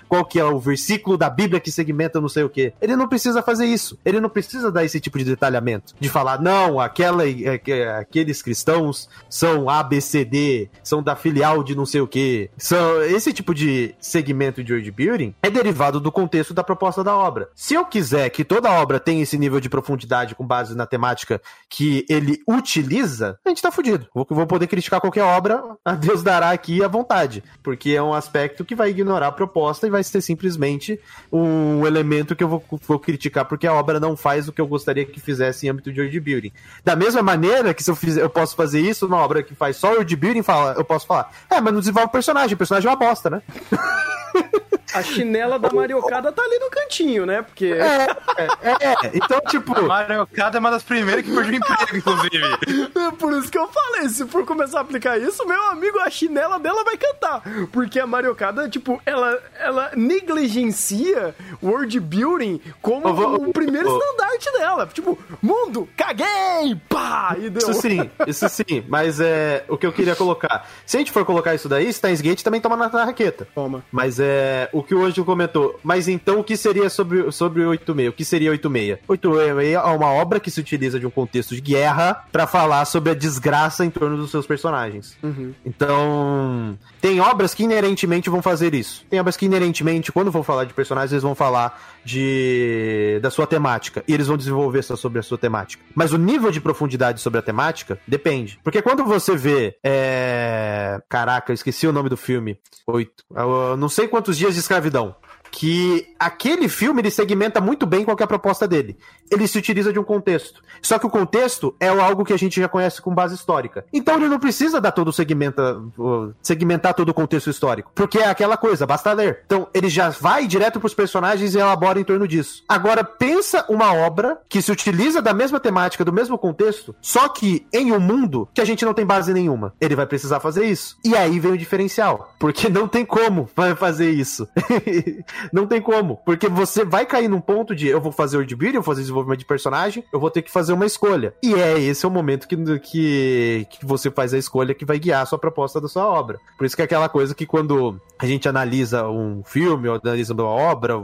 Speaker 3: qual que é o versículo da Bíblia que segmenta não sei o que. Ele não precisa fazer isso. Ele não precisa dar esse tipo de detalhamento. De falar, não, aquela, é, aqueles cristãos são ABCD, são da filial de não sei o que, são, esse tipo de segmento de world building é derivado do contexto da proposta da obra. Se eu quiser que toda obra tenha esse nível de profundidade com base na temática que ele utiliza, a gente tá fudido. Vou, vou poder criticar qualquer obra, a Deus dará aqui à vontade. Porque é um aspecto que vai ignorar a proposta e vai ser simplesmente um elemento que eu vou, vou criticar porque a obra não faz o que eu gostaria que fizesse em âmbito de world building. Da mesma maneira que se eu, fizer, eu posso fazer isso numa obra que faz só world building, fala, eu posso falar, é, mas não desenvolve o personagem o personagem é uma bosta, né?
Speaker 2: A chinela da Mariocada tá ali no cantinho, né? Porque.
Speaker 3: É, é, é. Então, tipo. A
Speaker 1: Mariocada é uma das primeiras que perdeu emprego, inclusive.
Speaker 2: É por isso que eu falei: se for começar a aplicar isso, meu amigo, a chinela dela vai cantar. Porque a Mariocada, tipo, ela, ela negligencia world building como vou, o primeiro vou. estandarte dela. Tipo, mundo, caguei! Pá! E
Speaker 3: deu. Isso sim, isso sim. Mas é o que eu queria colocar. Se a gente for colocar isso daí, Steins Gate também toma na raqueta. Toma. Mas é o que o Anjo comentou. Mas então o que seria sobre, sobre 86? O que seria 86? 86 é uma obra que se utiliza de um contexto de guerra para falar sobre a desgraça em torno dos seus personagens. Uhum. Então, tem obras que inerentemente vão fazer isso. Tem obras que inerentemente, quando vão falar de personagens, eles vão falar de da sua temática. E eles vão desenvolver sobre a sua temática. Mas o nível de profundidade sobre a temática depende. Porque quando você vê. É... Caraca, eu esqueci o nome do filme. Oito. Eu não sei quantos dias de escravidão que aquele filme ele segmenta muito bem qual é a proposta dele. Ele se utiliza de um contexto. Só que o contexto é algo que a gente já conhece com base histórica. Então ele não precisa dar todo o segmenta, segmentar todo o contexto histórico, porque é aquela coisa, basta ler. Então ele já vai direto para os personagens e elabora em torno disso. Agora pensa uma obra que se utiliza da mesma temática, do mesmo contexto, só que em um mundo que a gente não tem base nenhuma. Ele vai precisar fazer isso. E aí vem o diferencial, porque não tem como fazer isso. Não tem como. Porque você vai cair num ponto de eu vou fazer world building, eu vou fazer desenvolvimento de personagem, eu vou ter que fazer uma escolha. E é esse é o momento que, que, que você faz a escolha que vai guiar a sua proposta da sua obra. Por isso que é aquela coisa que quando a gente analisa um filme ou analisa uma obra,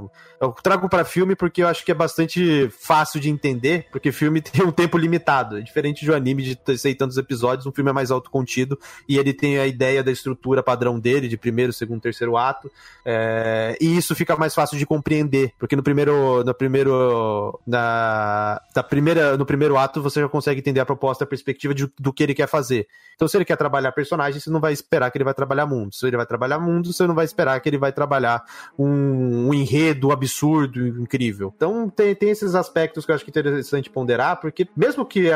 Speaker 3: eu trago para filme porque eu acho que é bastante fácil de entender, porque filme tem um tempo limitado. É diferente de um anime de sei tantos episódios, um filme é mais autocontido e ele tem a ideia da estrutura padrão dele, de primeiro, segundo, terceiro ato. É... e isso fica mais fácil de compreender, porque no primeiro, no primeiro, na, da primeira, no primeiro ato, você já consegue entender a proposta, a perspectiva de, do que ele quer fazer. Então, se ele quer trabalhar personagem, você não vai esperar que ele vai trabalhar mundo. Se ele vai trabalhar mundo, você não vai esperar que ele vai trabalhar um, um enredo absurdo, incrível. Então, tem, tem esses aspectos que eu acho que é interessante ponderar, porque mesmo que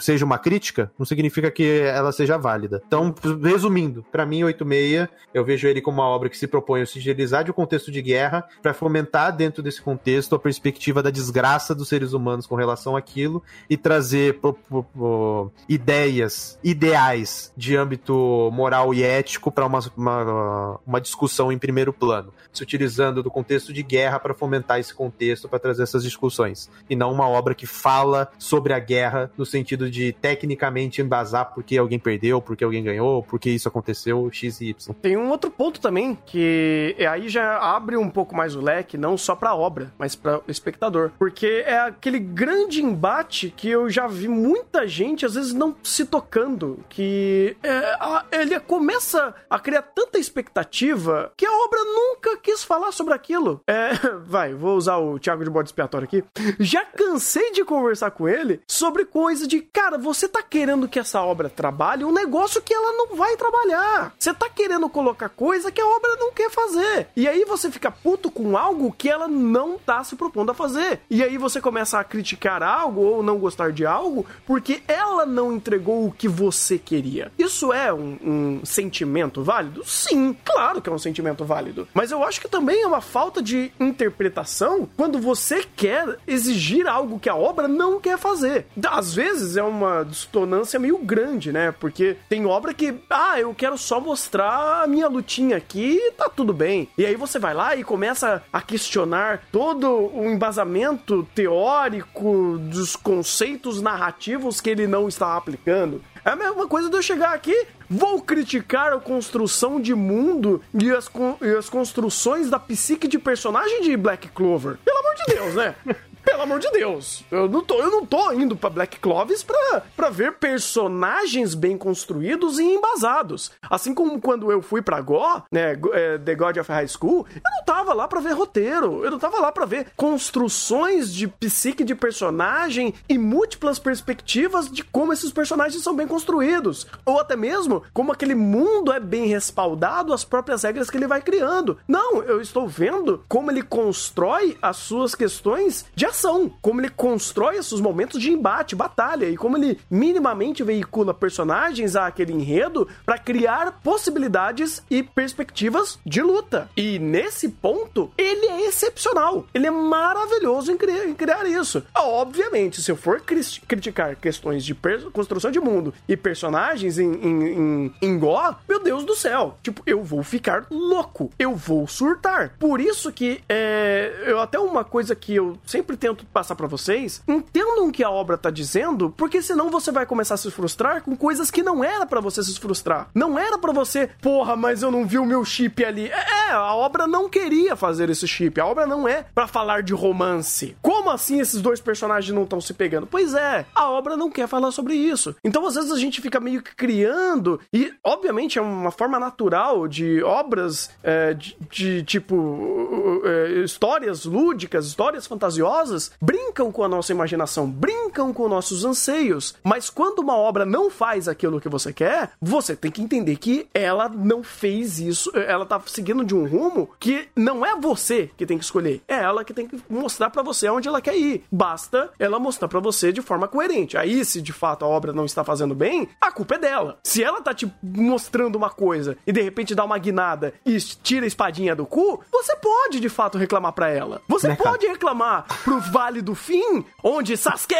Speaker 3: seja uma crítica, não significa que ela seja válida. Então, resumindo, para mim, 86, eu vejo ele como uma obra que se propõe a sigilizar de um contexto de guerra para fomentar dentro desse contexto a perspectiva da desgraça dos seres humanos com relação àquilo e trazer pro, pro, pro, ideias, ideais de âmbito moral e ético para uma, uma, uma discussão em primeiro plano, se utilizando do contexto de guerra para fomentar esse contexto, para trazer essas discussões, e não uma obra que fala sobre a guerra no sentido de tecnicamente embasar porque alguém perdeu, porque alguém ganhou, porque isso aconteceu, X e Y.
Speaker 2: Tem um outro ponto também que aí já abre um pouco mais o leque, não só para a obra, mas para o espectador, porque é aquele grande embate que eu já vi muita gente às vezes não se tocando, que é, a, ele começa a criar tanta expectativa que a obra nunca quis falar sobre aquilo. É, vai, vou usar o Thiago de bode expiatório aqui. Já cansei de conversar com ele sobre coisa de, cara, você tá querendo que essa obra trabalhe um negócio que ela não vai trabalhar. Você tá querendo colocar coisa que a obra não quer fazer. E aí você fica puto com algo que ela não tá se propondo a fazer. E aí você começa a criticar algo ou não gostar de algo porque ela não entregou o que você queria. Isso é um, um sentimento válido? Sim, claro que é um sentimento válido. Mas eu acho que também é uma falta de interpretação quando você quer exigir algo que a obra não quer fazer. Às vezes é uma dissonância meio grande, né? Porque tem obra que, ah, eu quero só mostrar a minha lutinha aqui e tá tudo bem. E aí você vai lá e começa a questionar todo o embasamento teórico dos conceitos narrativos que ele não está aplicando. É a mesma coisa de eu chegar aqui, vou criticar a construção de mundo e as, e as construções da psique de personagem de Black Clover. Pelo amor de Deus, né? Pelo amor de Deus. Eu não tô, eu não tô indo pra Black Clovis pra, pra ver personagens bem construídos e embasados. Assim como quando eu fui pra Go, né, The God of High School, eu não tava lá pra ver roteiro. Eu não tava lá pra ver construções de psique de personagem e múltiplas perspectivas de como esses personagens são bem construídos. Ou até mesmo como aquele mundo é bem respaldado, as próprias regras que ele vai criando. Não, eu estou vendo como ele constrói as suas questões de ação, como ele constrói esses momentos de embate, batalha e como ele minimamente veicula personagens àquele enredo para criar possibilidades e perspectivas de luta. E nesse ponto, ele é excepcional. Ele é maravilhoso em criar, em criar isso. Obviamente, se eu for criticar questões de construção de mundo e personagens em, em, em, em Go, meu Deus do céu, tipo, eu vou ficar louco, eu vou surtar. Por isso que é, eu até uma coisa que eu sempre tento passar para vocês, entendam o que a obra tá dizendo, porque senão você vai começar a se frustrar com coisas que não era para você se frustrar. Não era para você, porra, mas eu não vi o meu chip ali. É, é, a obra não queria fazer esse chip. A obra não é para falar de romance. Como assim esses dois personagens não estão se pegando? Pois é, a obra não quer falar sobre isso. Então às vezes a gente fica meio que criando e obviamente é uma forma natural de obras é, de, de, tipo é, histórias lúdicas, histórias fantasiosas brincam com a nossa imaginação, brincam com nossos anseios. Mas quando uma obra não faz aquilo que você quer, você tem que entender que ela não fez isso, ela tá seguindo de um rumo que não é você que tem que escolher, é ela que tem que mostrar para você onde ela quer ir. Basta ela mostrar para você de forma coerente. Aí, se de fato a obra não está fazendo bem, a culpa é dela. Se ela tá te mostrando uma coisa e de repente dá uma guinada e tira a espadinha do cu, você pode de fato reclamar para ela. Você pode reclamar pro Vale do Fim, onde Sasuke,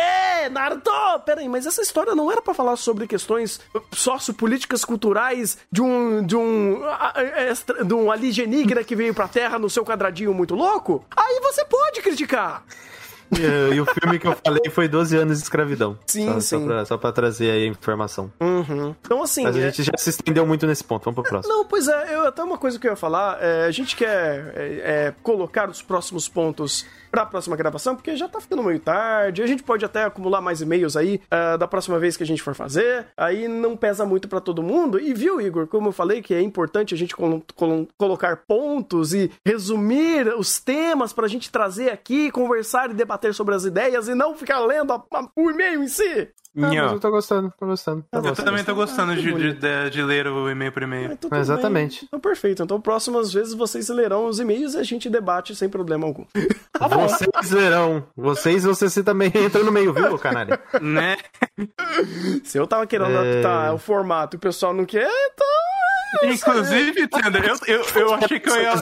Speaker 2: Naruto... Peraí, mas essa história não era para falar sobre questões sociopolíticas culturais de um... de um... de um alienígena que veio pra Terra no seu quadradinho muito louco? Aí você pode criticar.
Speaker 3: E, e, o filme que eu falei foi 12 anos de escravidão.
Speaker 2: Sim,
Speaker 3: só,
Speaker 2: sim.
Speaker 3: Só pra, só pra trazer aí a informação.
Speaker 2: Uhum. Então, assim.
Speaker 3: Mas a é... gente já se estendeu muito nesse ponto. Vamos pro próximo.
Speaker 2: Não, pois é, eu, até uma coisa que eu ia falar. É, a gente quer é, é, colocar os próximos pontos pra próxima gravação, porque já tá ficando meio tarde. A gente pode até acumular mais e-mails aí uh, da próxima vez que a gente for fazer. Aí não pesa muito para todo mundo. E viu, Igor, como eu falei que é importante a gente col col colocar pontos e resumir os temas pra gente trazer aqui, conversar e debater sobre as ideias e não ficar lendo a, a, o e-mail em si.
Speaker 3: Ah, mas eu tô gostando, tô gostando. Tô
Speaker 1: eu
Speaker 3: gostando.
Speaker 1: também tô gostando
Speaker 2: Ah,
Speaker 1: de, de, de- de ler o e-mail por e-mail.
Speaker 2: Então, tudo
Speaker 3: Exatamente.
Speaker 2: bem. Então, perfeito. Então, próximas vezes vocês lerão os e-mails e a gente debate sem problema algum.
Speaker 3: Vocês verão. Vocês, você também entra no meio, viu, canalha?
Speaker 1: Né?
Speaker 2: Se eu tava querendo
Speaker 3: É.
Speaker 2: adaptar o formato e o pessoal não quer, então.
Speaker 1: Inclusive, Thunder, eu, eu, eu achei que eu ia.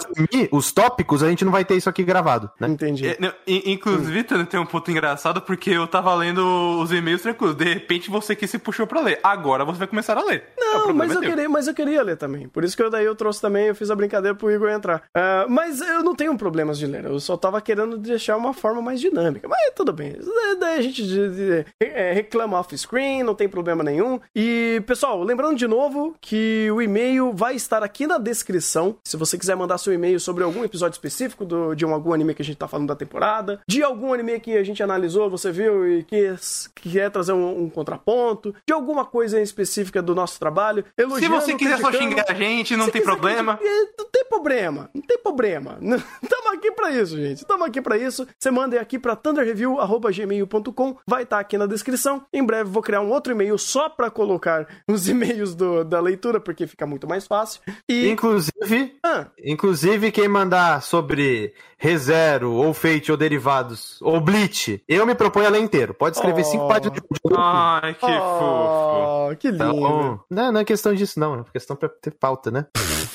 Speaker 3: Os tópicos, a gente não vai ter isso aqui gravado, né?
Speaker 2: Entendi.
Speaker 1: É, não, in- Inclusive, Thunder, tem um ponto engraçado porque eu tava lendo os e-mails tranquilos. De repente você que se puxou pra ler. Agora você vai começar a ler. É,
Speaker 2: Não, mas eu,
Speaker 1: teu.
Speaker 2: queria, mas eu queria ler também. Por isso que eu daí eu trouxe também, eu fiz a brincadeira pro Igor entrar. Ah, mas eu não tenho problemas de ler, eu só tava querendo deixar uma forma mais dinâmica. Mas tudo bem. Daí- a gente de- de- é, reclama off-screen, não tem problema nenhum. E, pessoal, lembrando de novo que o e-mail vai estar aqui na descrição. Se você quiser mandar seu e-mail sobre algum episódio específico do- de um, algum anime que a gente tá falando da temporada, de algum anime que a gente analisou, você viu e que, que quer trazer um, um contraponto, de alguma coisa específica do nosso trabalho.
Speaker 1: Se
Speaker 2: elogiando,
Speaker 1: você quiser só xingar a gente, não
Speaker 2: Se
Speaker 1: tem problema.
Speaker 2: criticar, Não tem problema, não tem problema. Tamo aqui pra isso, gente. Tamo aqui pra isso. Você manda aqui pra thunderreview.gmail.com. Vai estar aqui na descrição. Em breve vou criar um outro e-mail só pra colocar os e-mails do- da leitura, porque fica muito mais fácil. E.
Speaker 3: Inclusive,
Speaker 2: Ah,
Speaker 3: inclusive quem mandar sobre ReZero, ou Fate, ou derivados, ou Bleach, eu me proponho a ler inteiro. Pode escrever
Speaker 2: Oh.
Speaker 3: cinco páginas de
Speaker 1: Ai, que fofo.
Speaker 2: oh, que lindo.
Speaker 3: Então, não, não é questão disso, não. É questão pra ter pauta, né?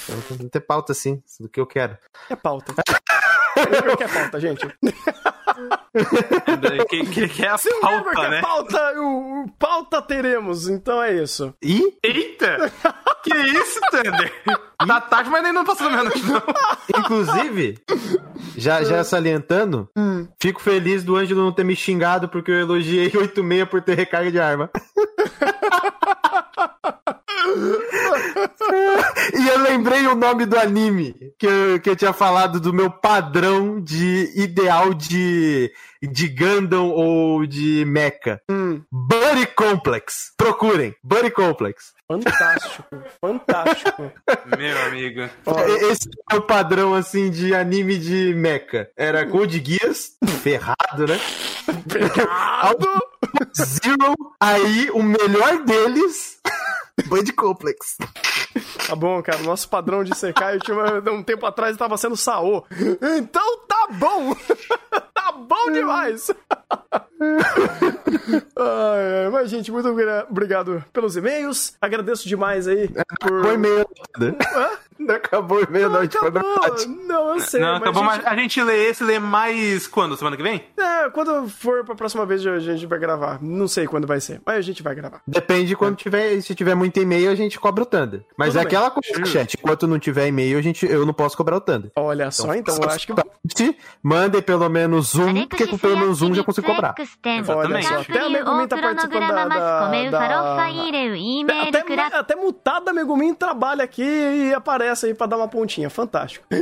Speaker 3: Então, tem que ter pauta, sim, do que eu quero.
Speaker 2: É pauta. Eu quero pauta, gente.
Speaker 1: Que, que, que é a
Speaker 2: Se o Weber
Speaker 1: pauta,
Speaker 2: quer
Speaker 1: né?
Speaker 2: pauta, o, o pauta teremos. Então é isso.
Speaker 3: E,
Speaker 1: Eita! Que isso, Thunder? Tá tarde, mas nem não passou da meia-noite, não.
Speaker 3: inclusive, já, já salientando, fico feliz do Ângelo não ter me xingado porque eu elogiei 86 por ter recarga de arma. E eu lembrei o nome do anime que eu, que eu tinha falado do meu padrão de ideal de, de Gundam ou de Mecha.
Speaker 2: Hum,
Speaker 3: Buddy Complex. Procurem. Buddy Complex.
Speaker 2: fantástico, fantástico.
Speaker 1: Meu amigo.
Speaker 2: Ó,
Speaker 3: Esse é o padrão, assim, de anime de mecha. Era Code Geass, ferrado, né? Zero, aí o melhor deles, Buddy Complex.
Speaker 2: Tá bom, cara. Nosso padrão de secar, eu tinha um tempo atrás estava sendo Saô. Então tá bom! bom demais! Ai, ai, mas, gente, muito obri- obrigado pelos e-mails. Agradeço demais aí por.
Speaker 3: Foi meia né? Não acabou
Speaker 2: Acabou.
Speaker 3: verdade.
Speaker 2: Não, eu sei.
Speaker 1: Não,
Speaker 2: mas
Speaker 1: acabou,
Speaker 2: a
Speaker 1: mas
Speaker 2: gente-
Speaker 1: a gente lê esse, lê mais quando? Semana que vem?
Speaker 2: É, quando for pra próxima vez a gente vai gravar. Não sei quando vai ser, mas a gente vai gravar.
Speaker 3: Depende quando tiver, se tiver muito e-mail, a gente cobra o Thunder. Mas
Speaker 2: Tudo
Speaker 3: é
Speaker 2: bem.
Speaker 3: aquela coisa, chat, enquanto não tiver e-mail, a gente, eu não posso cobrar o Thunder.
Speaker 2: Olha só, então eu acho que.
Speaker 3: Se mandem pelo menos um, que pelo menos um já consigo cobrar. Exatamente.
Speaker 2: Olha só, até a Megumin tá participando da... da, da... Até, até, até mutada a Megumin trabalha aqui e aparece aí pra dar uma pontinha. Fantástico.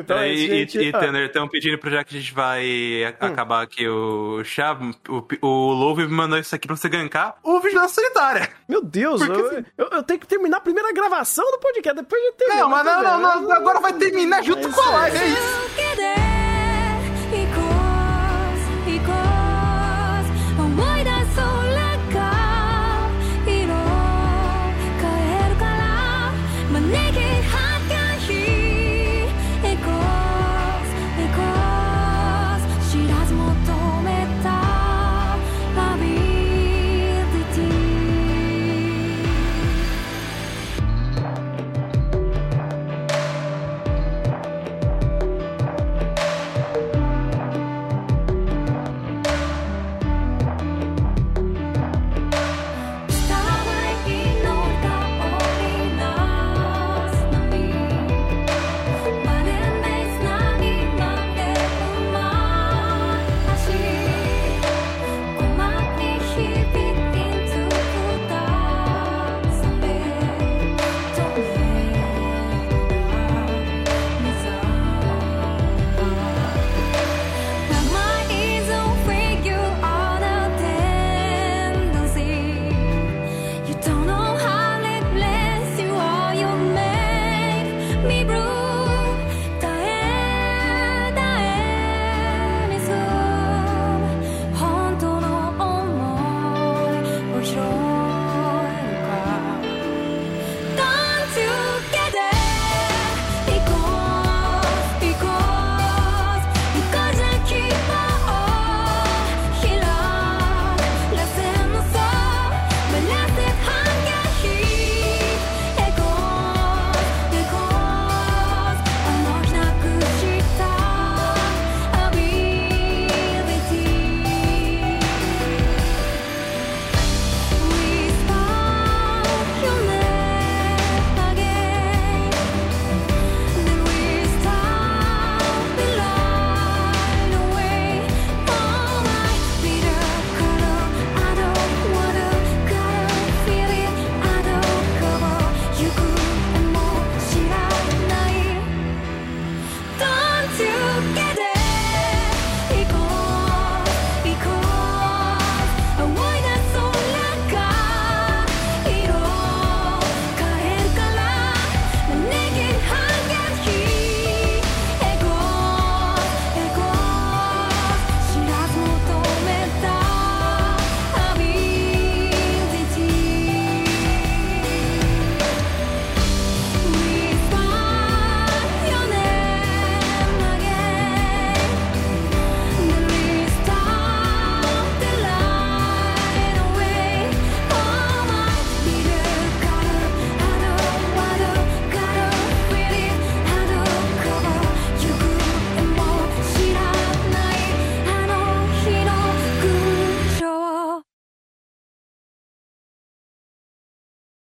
Speaker 2: então, é,
Speaker 1: e,
Speaker 2: gente...
Speaker 1: e,
Speaker 2: e
Speaker 1: Tanner, estão pedindo pro já que a gente vai a, hum. acabar aqui o chá. O, o Louve me mandou isso aqui pra você gankar o Vigilância Solitária.
Speaker 2: Meu Deus,
Speaker 1: Porque,
Speaker 2: eu, assim, eu, eu, tenho que terminar a primeira gravação do podcast, depois a gente termina.
Speaker 1: Não, mas não, não, não, agora vai terminar junto
Speaker 2: é
Speaker 1: com a
Speaker 2: é
Speaker 1: live, é isso.